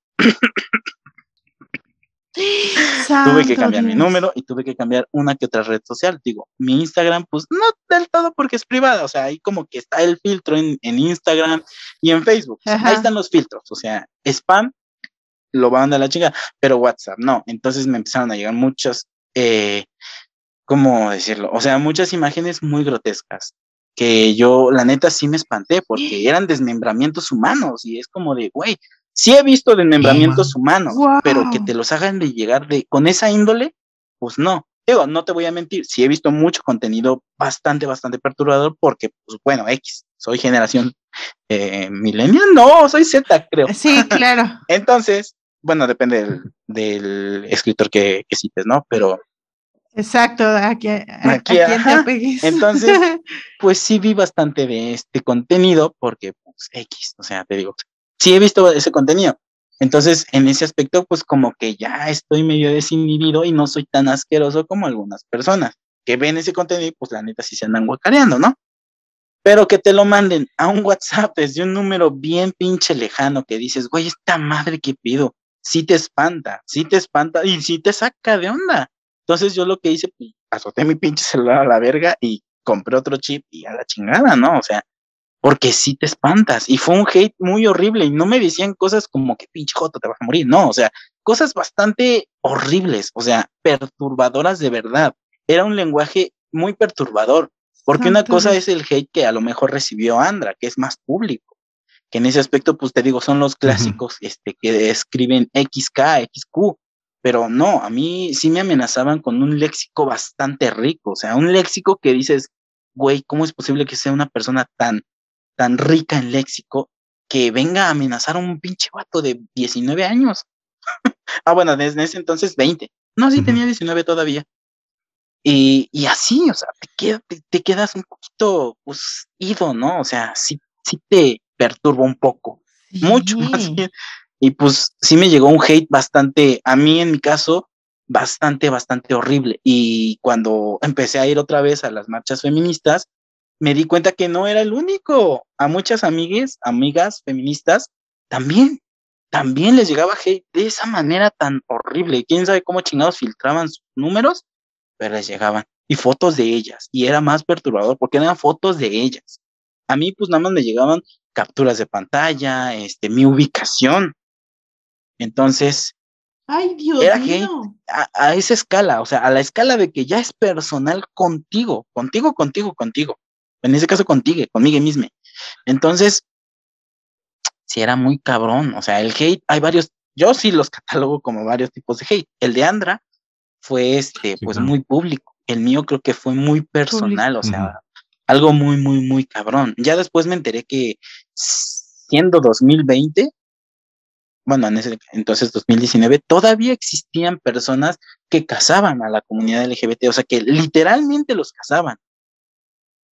Tuve que cambiar mi número y tuve que cambiar una que otra red social. Digo, mi Instagram, pues no del todo porque es privada, o sea, ahí como que está el filtro en, Instagram y en Facebook. Ahí están los filtros, o sea, spam lo van a la chica, pero WhatsApp no. Entonces me empezaron a llegar muchas, eh, ¿cómo decirlo? O sea, muchas imágenes muy grotescas que yo, la neta, sí me espanté porque eran desmembramientos humanos y es como de, güey, Sí he visto desmembramientos humanos, pero que te los hagan de llegar de con esa índole, pues no. Digo, no te voy a mentir, sí he visto mucho contenido bastante, bastante perturbador porque, pues bueno, X, soy generación eh, millennial, no, soy Z, creo. Sí, claro. Entonces, bueno, depende del, escritor que, que, cites, ¿no? Pero... Exacto, aquí, aquí, te Entonces, pues sí vi bastante de este contenido porque, pues, X, o sea, te digo, sí he visto ese contenido. Entonces, en ese aspecto, pues como que ya estoy medio desinhibido y no soy tan asqueroso como algunas personas que ven ese contenido y pues la neta sí se andan guacareando, ¿no? Pero que te lo manden a un WhatsApp desde un número bien pinche lejano que dices, güey, esta madre que pido, sí te espanta, sí te espanta y sí te saca de onda. Entonces yo lo que hice, pues azoté mi pinche celular a la verga y compré otro chip y a la chingada, ¿no? O sea, porque sí te espantas. Y fue un hate muy horrible y no me decían cosas como que pinche joto te vas a morir, no, o sea, cosas bastante horribles, o sea, perturbadoras de verdad. Era un lenguaje muy perturbador, porque una cosa es el hate que a lo mejor recibió Andra, que es más público, que en ese aspecto, pues te digo, son los clásicos este, que escriben XK, XQ, pero no, a mí sí me amenazaban con un léxico bastante rico, o sea, un léxico que dices, güey, ¿cómo es posible que sea una persona tan tan rica en léxico que venga a amenazar a un pinche vato de 19 años. ah, bueno, desde ese entonces 20. No, sí tenía 19 todavía. Y, y así, o sea, te, te, quedas un poquito, pues, ido, ¿no? O sea, sí, sí te perturba un poco. Mucho más bien. Y pues sí me llegó un hate bastante, a mí en mi caso, bastante, bastante horrible. Y cuando empecé a ir otra vez a las marchas feministas, me di cuenta que no era el único. A muchas amigas, amigas feministas, también, también les llegaba hate de esa manera tan horrible. Quién sabe cómo chingados filtraban sus números, pero les llegaban. Y fotos de ellas. Y era más perturbador porque eran fotos de ellas. A mí, pues nada más me llegaban capturas de pantalla, este, mi ubicación. Entonces, Ay, Dios mío. a, a, esa escala, o sea, a la escala de que ya es personal contigo, contigo, contigo, contigo en ese caso contigo, conmigo mismo. Entonces, si era muy cabrón, o sea, el hate, hay varios, yo sí los catalogo como varios tipos de hate. El de Andra fue este, pues muy público. El mío creo que fue muy personal, o sea, algo muy, muy, muy cabrón. Ya después me enteré que siendo 2020, bueno, en ese entonces 2019, todavía existían personas que casaban a la comunidad LGBT, o sea, que literalmente los casaban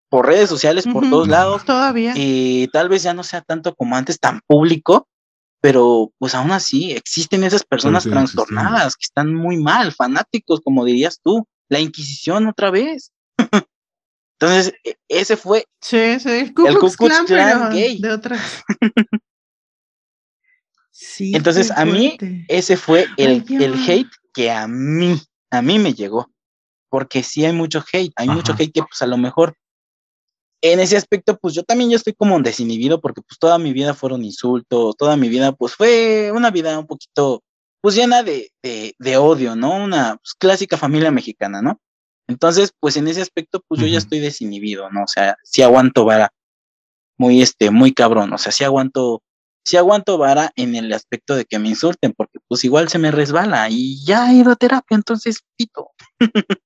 por redes sociales, por todos lados. Todavía. Y tal vez ya no sea tanto como antes, tan público, pero pues aún así existen esas personas trastornadas que están muy mal, fanáticos, como dirías tú, la Inquisición otra vez. Entonces, e, ese fue sí, sí. el Ku Klux, Klan, gay. De otras. sí, Entonces, a mí, ese fue el, el hate que a mí, a mí me llegó. Porque sí hay mucho hate, hay mucho hate que pues a lo mejor en ese aspecto, pues yo también yo estoy como desinhibido porque pues toda mi vida fueron insultos, toda mi vida pues fue una vida un poquito pues llena de, de, odio, ¿no? Una pues, clásica familia mexicana, ¿no? Entonces, pues en ese aspecto, pues yo ya estoy desinhibido, ¿no? O sea, sí aguanto vara muy, este, muy cabrón, o sea, sí aguanto, sí aguanto vara en el aspecto de que me insulten, porque pues igual se me resbala y ya he ido a terapia, entonces pito.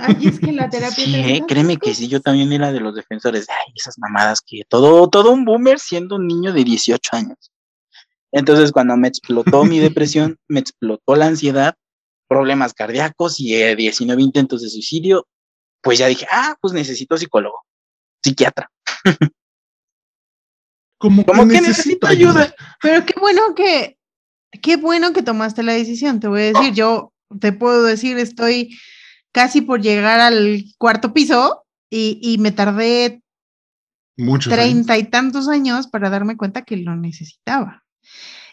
Ay, es que la terapia. Sí, créeme que sí, yo también era de los defensores de ay, esas mamadas que todo, todo un boomer siendo un niño de 18 años. Entonces, cuando me explotó mi depresión, me explotó la ansiedad, problemas cardíacos y 19 intentos de suicidio, pues ya dije, ah, pues necesito psicólogo, psiquiatra. Como, que, necesito ayuda. Pero qué bueno que, qué bueno que tomaste la decisión, te voy a decir, yo te puedo decir, estoy casi por llegar al cuarto piso y, me tardé treinta y tantos años para darme cuenta que lo necesitaba.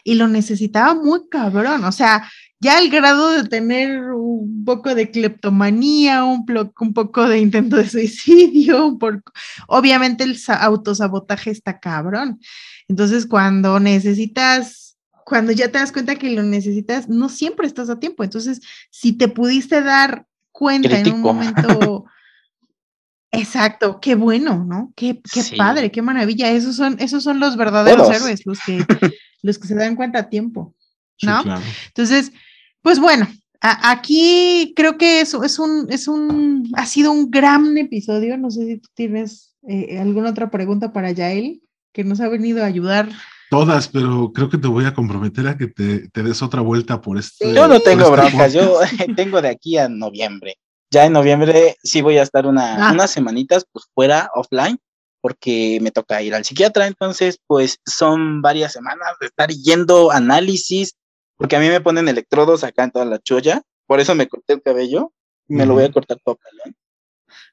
Y lo necesitaba muy cabrón, o sea, ya al grado de tener un poco de cleptomanía, un, un poco de intento de suicidio, por, obviamente el autosabotaje está cabrón. Entonces, cuando necesitas, cuando ya te das cuenta que lo necesitas, no siempre estás a tiempo. Entonces, si te pudiste dar cuenta en un momento. Exacto, qué bueno, ¿no? Qué, qué padre, qué maravilla. Esos son, esos son los verdaderos héroes, los que, los que se dan cuenta a tiempo, ¿no? Entonces, pues bueno, aquí creo que eso es un, es un, ha sido un gran episodio. No sé si tú tienes eh, alguna otra pregunta para Yael, que nos ha venido a ayudar. Todas, pero creo que te voy a comprometer a que te, des otra vuelta por este. Yo no tengo este broncas, yo tengo de aquí a noviembre. Ya en noviembre sí voy a estar una, ah. unas semanitas pues fuera, offline, porque me toca ir al psiquiatra, entonces pues son varias semanas de estar yendo análisis, porque a mí me ponen electrodos acá en toda la cholla, por eso me corté el cabello, me lo voy a cortar todo calón.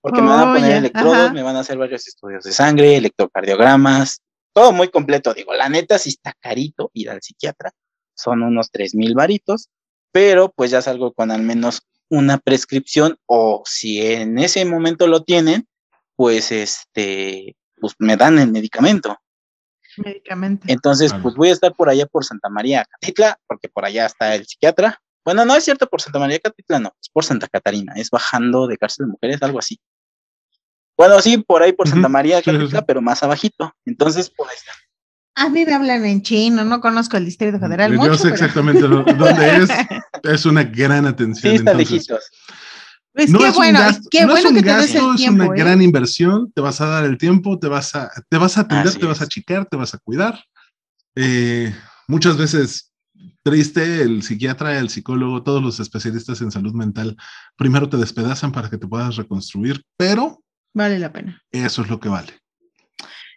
Porque me van a poner electrodos, me van a hacer varios estudios de sangre, electrocardiogramas, todo muy completo. Digo, la neta sí está carito ir al psiquiatra. Son unos tres mil varitos, pero pues ya salgo con al menos una prescripción o si en ese momento lo tienen, pues este, pues me dan el medicamento. Medicamento. Entonces, pues voy a estar por allá por Santa María Catitla, porque por allá está el psiquiatra. Bueno, no es cierto por Santa María Catitla, no, es por Santa Catarina, es bajando de cárcel de mujeres, algo así. Bueno, sí, por ahí por Santa María, pero más abajito. Entonces, por ahí está. A mí me hablan en chino, no conozco el Distrito Federal. Yo sé exactamente dónde es. Es una gran atención. Sí, está lejitos. Pues qué bueno, qué bueno que te des el tiempo. Es una ¿eh? gran inversión, te vas a dar el tiempo, te vas a, te vas a atender, te vas a chicar, te vas a cuidar. Eh, muchas veces triste, el psiquiatra, el psicólogo, todos los especialistas en salud mental, primero te despedazan para que te puedas reconstruir, pero Vale la pena. Eso es lo que vale.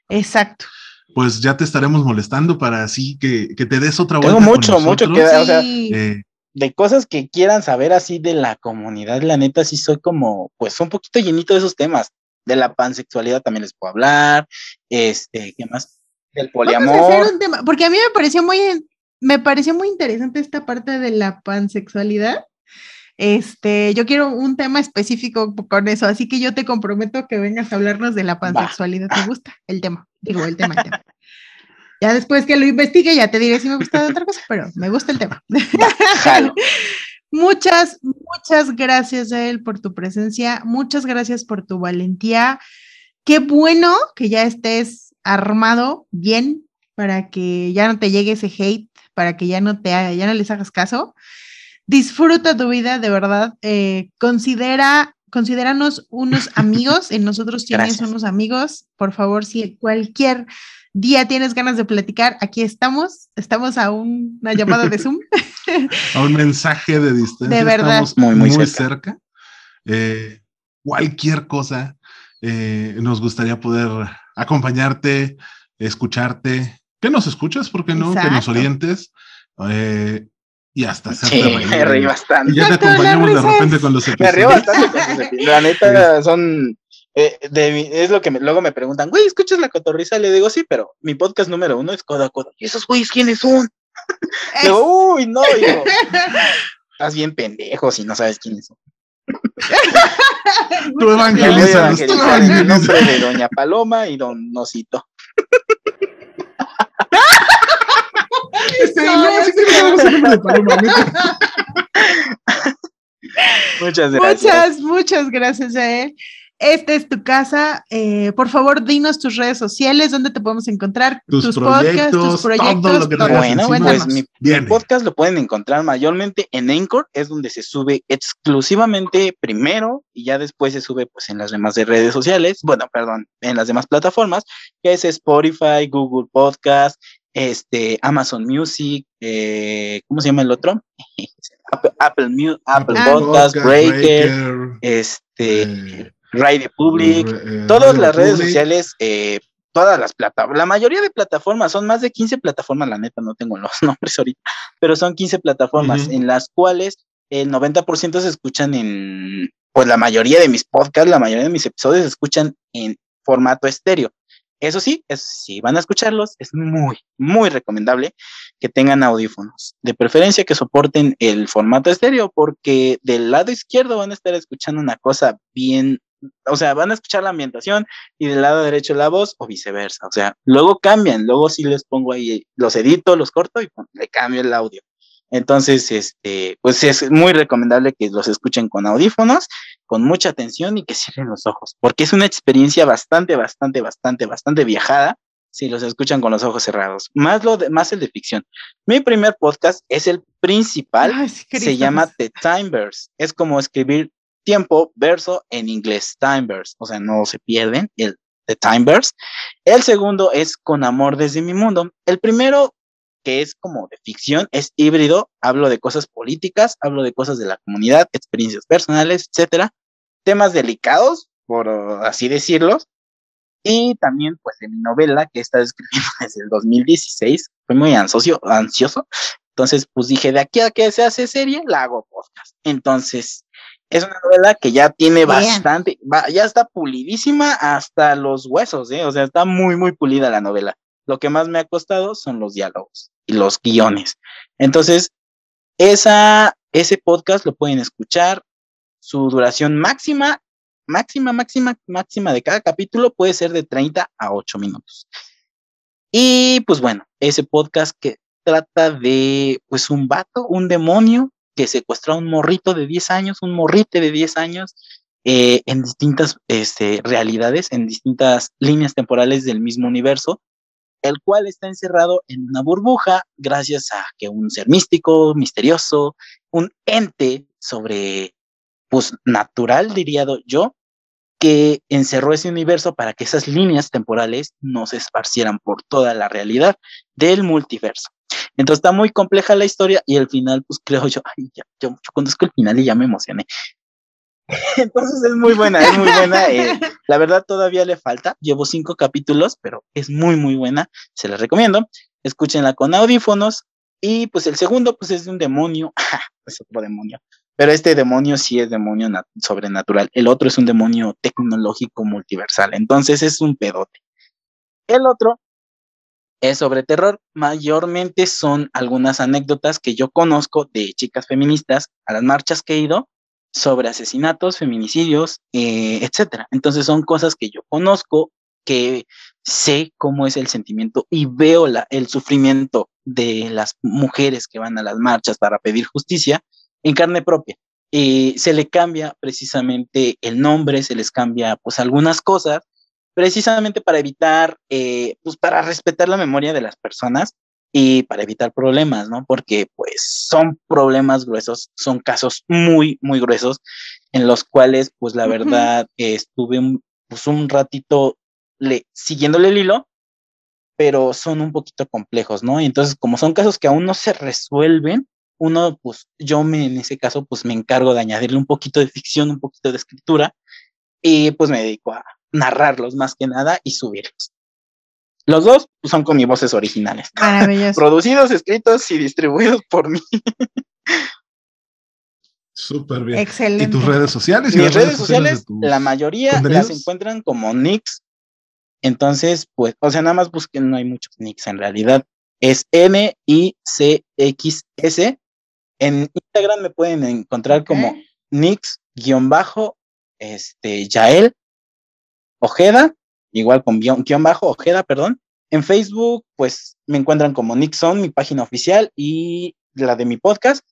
Exacto. Pues ya te estaremos molestando para así que, que te des otra vuelta. Tengo mucho, mucho que dar. O sea, eh, de cosas que quieran saber así de la comunidad, la neta, sí soy como, pues, un poquito llenito de esos temas. De la pansexualidad también les puedo hablar. Este, ¿qué más? Del poliamor. porque a mí me pareció muy, me pareció muy interesante esta parte de la pansexualidad este, yo quiero un tema específico con eso, así que yo te comprometo que vengas a hablarnos de la pansexualidad. ¿Te gusta el tema? Digo, el tema, el tema. Ya después que lo investigue, ya te diré si me gusta de otra cosa, pero me gusta el tema. muchas, muchas gracias él por tu presencia, muchas gracias por tu valentía. Qué bueno que ya estés armado bien para que ya no te llegue ese hate, para que ya no te ya no les hagas caso disfruta tu vida, de verdad. Eh, considera considéranos unos amigos, en nosotros tienes unos amigos, por favor, si cualquier día tienes ganas de platicar, aquí estamos, estamos a una llamada de Zoom. a un mensaje de distancia. De verdad. Estamos muy, muy, cerca. Eh, cualquier cosa, eh, nos gustaría poder acompañarte, escucharte, que nos escuches, ¿por qué no? Que nos orientes. Eh, y hasta hacerte sí, Me reí bastante. Y ya te acompañamos de repente con los episodios. Me río bastante con los episodios. La neta, son. Eh, es lo que luego me preguntan, güey, ¿escuchas la cotorriza? Le digo, sí, pero mi podcast número uno es Codo a Codo. ¿Y esos güeyes quiénes son? digo, uy, no, digo, estás bien pendejo si no sabes quiénes son. tú evangelizas. En nombre de Doña Paloma y Don Nosito. Muchas gracias. Muchas, muchas gracias a él. Esta es tu casa. Eh, por favor, dinos tus redes sociales, dónde te podemos encontrar, tus, podcasts, tus proyectos. bueno, pues mi, podcast lo pueden encontrar mayormente en Anchor, es donde se sube exclusivamente primero y ya después se sube pues en las demás redes sociales, bueno, perdón, en las demás plataformas, que es Spotify, Google Podcast, este, Amazon Music, eh, ¿cómo se llama el otro? Apple, Apple, Apple, Podcast, Breaker, este, eh, Radio Public, eh, todas las redes sociales, todas las plataformas, la mayoría de plataformas, son más de 15 plataformas, la neta, no tengo los nombres ahorita, pero son 15 plataformas en las cuales el 90% se escuchan en, pues la mayoría de mis podcasts, la mayoría de mis episodios se escuchan en formato estéreo. Eso sí, van a escucharlos, es muy, muy recomendable que tengan audífonos. De preferencia que soporten el formato estéreo, porque del lado izquierdo van a estar escuchando una cosa bien, o sea, van a escuchar la ambientación y del lado derecho la voz o viceversa. O sea, luego cambian, luego sí les pongo ahí, los edito, los corto y le cambio el audio. Entonces, este, pues es muy recomendable que los escuchen con audífonos, con mucha atención y que cierren los ojos, porque es una experiencia bastante, bastante, bastante, bastante viajada si los escuchan con los ojos cerrados. Más, lo de, más el de ficción. Mi primer podcast es el principal, se llama The Timeverse. Es como escribir tiempo, verso en inglés, Timeverse. O sea, no se pierden el The Timeverse. El segundo es Con Amor desde mi mundo. El primero que es como de ficción, es híbrido, hablo de cosas políticas, hablo de cosas de la comunidad, experiencias personales, etcétera, temas delicados, por así decirlo, y también pues de mi novela que está escribiendo desde el 2016, fue muy ansioso, ansioso, entonces pues dije, de aquí a que se hace serie, la hago podcast. Entonces, es una novela que ya tiene bastante, ya está pulidísima hasta los huesos, ¿eh? o sea, está muy, muy pulida la novela. Lo que más me ha costado son los diálogos los guiones. Entonces, esa, ese podcast lo pueden escuchar. Su duración máxima, máxima, máxima, máxima de cada capítulo puede ser de 30 a 8 minutos. Y pues bueno, ese podcast que trata de pues un vato, un demonio que secuestró a un morrito de 10 años, un morrite de 10 años, eh, en distintas este, realidades, en distintas líneas temporales del mismo universo, el cual está encerrado en una burbuja gracias a que un ser místico, misterioso, un ente sobre, pues, natural, diría yo, que encerró ese universo para que esas líneas temporales no se esparcieran por toda la realidad del multiverso. Entonces está muy compleja la historia y al final, pues creo yo, ay, ya, yo, yo conozco el final y ya me emocioné. Entonces es muy buena, es muy buena. Eh, la verdad todavía le falta. Llevo cinco capítulos, pero es muy, muy buena. Se la recomiendo. Escúchenla con audífonos. Y pues el segundo, pues es de un demonio. es otro demonio. Pero este demonio sí es demonio sobrenatural. El otro es un demonio tecnológico multiversal. Entonces es un pedote. El otro es sobre terror. Mayormente son algunas anécdotas que yo conozco de chicas feministas a las marchas que he ido sobre asesinatos, feminicidios, eh, etcétera. Entonces son cosas que yo conozco, que sé cómo es el sentimiento y veo el sufrimiento de las mujeres que van a las marchas para pedir justicia en carne propia. Y se le cambia precisamente el nombre, se les cambia pues algunas cosas, precisamente para evitar, eh, pues para respetar la memoria de las personas y para evitar problemas, ¿no? Porque pues son problemas gruesos, son casos muy, muy gruesos en los cuales, pues la verdad, estuve un, pues, un ratito le, siguiéndole el hilo, pero son un poquito complejos, ¿no? Y entonces, como son casos que aún no se resuelven, uno, pues yo me, en ese caso, pues me encargo de añadirle un poquito de ficción, un poquito de escritura, y pues me dedico a narrarlos más que nada y subirlos. Los dos son con mis voces originales. Producidos, escritos y distribuidos por mí. Súper bien. Excelente. ¿Y tus redes sociales? Mis redes, sociales, la mayoría las encuentran como Nix. Entonces, pues, o sea, nada más busquen, no hay muchos Nix en realidad. Es N-I-C-X-S. En Instagram me pueden encontrar como Nix-bajo, este, Yael Ojeda, igual con guion, bajo, Ojeda, perdón. En Facebook, pues me encuentran como Nixon, mi página oficial, y la de mi podcast.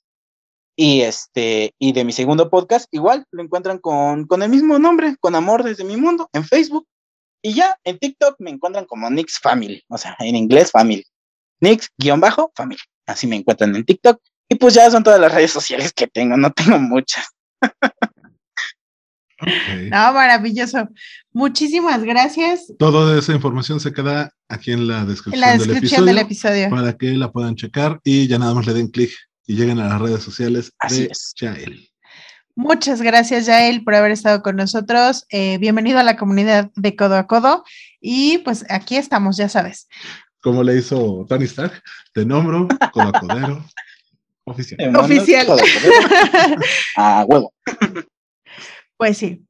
Y este, y de mi segundo podcast, igual lo encuentran con, con el mismo nombre, con Amor desde mi mundo, en Facebook. Y ya en TikTok me encuentran como Nix Family, o sea, en inglés Family. Nix-Family. Así me encuentran en TikTok. Y pues ya son todas las redes sociales que tengo, no tengo muchas. No, maravilloso. Muchísimas gracias. Toda esa información se queda aquí en la descripción, del, episodio, para que la puedan checar y ya nada más le den clic y lleguen a las redes sociales de Yael. Muchas gracias, Yael, por haber estado con nosotros. Eh, bienvenido a la comunidad de Codo a Codo. Y pues aquí estamos, ya sabes. Como le hizo Tony Stark, te nombro Codo a Codero oficial. Oficial. A huevo. Pues sí,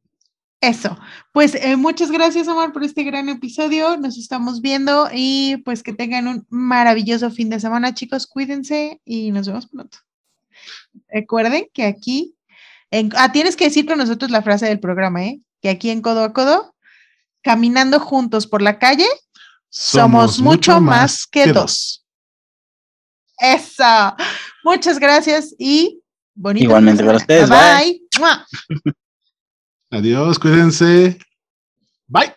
eso. Pues eh, muchas gracias, Omar, por este gran episodio. Nos estamos viendo y pues que tengan un maravilloso fin de semana, chicos. Cuídense y nos vemos pronto. Recuerden que aquí, ah, tienes que decir con nosotros la frase del programa, ¿eh? Que aquí en Codo a Codo, caminando juntos por la calle, somos, mucho más que, dos. Eso. Muchas gracias y bonito. Igualmente para ustedes. bye. Adiós, cuídense. Bye.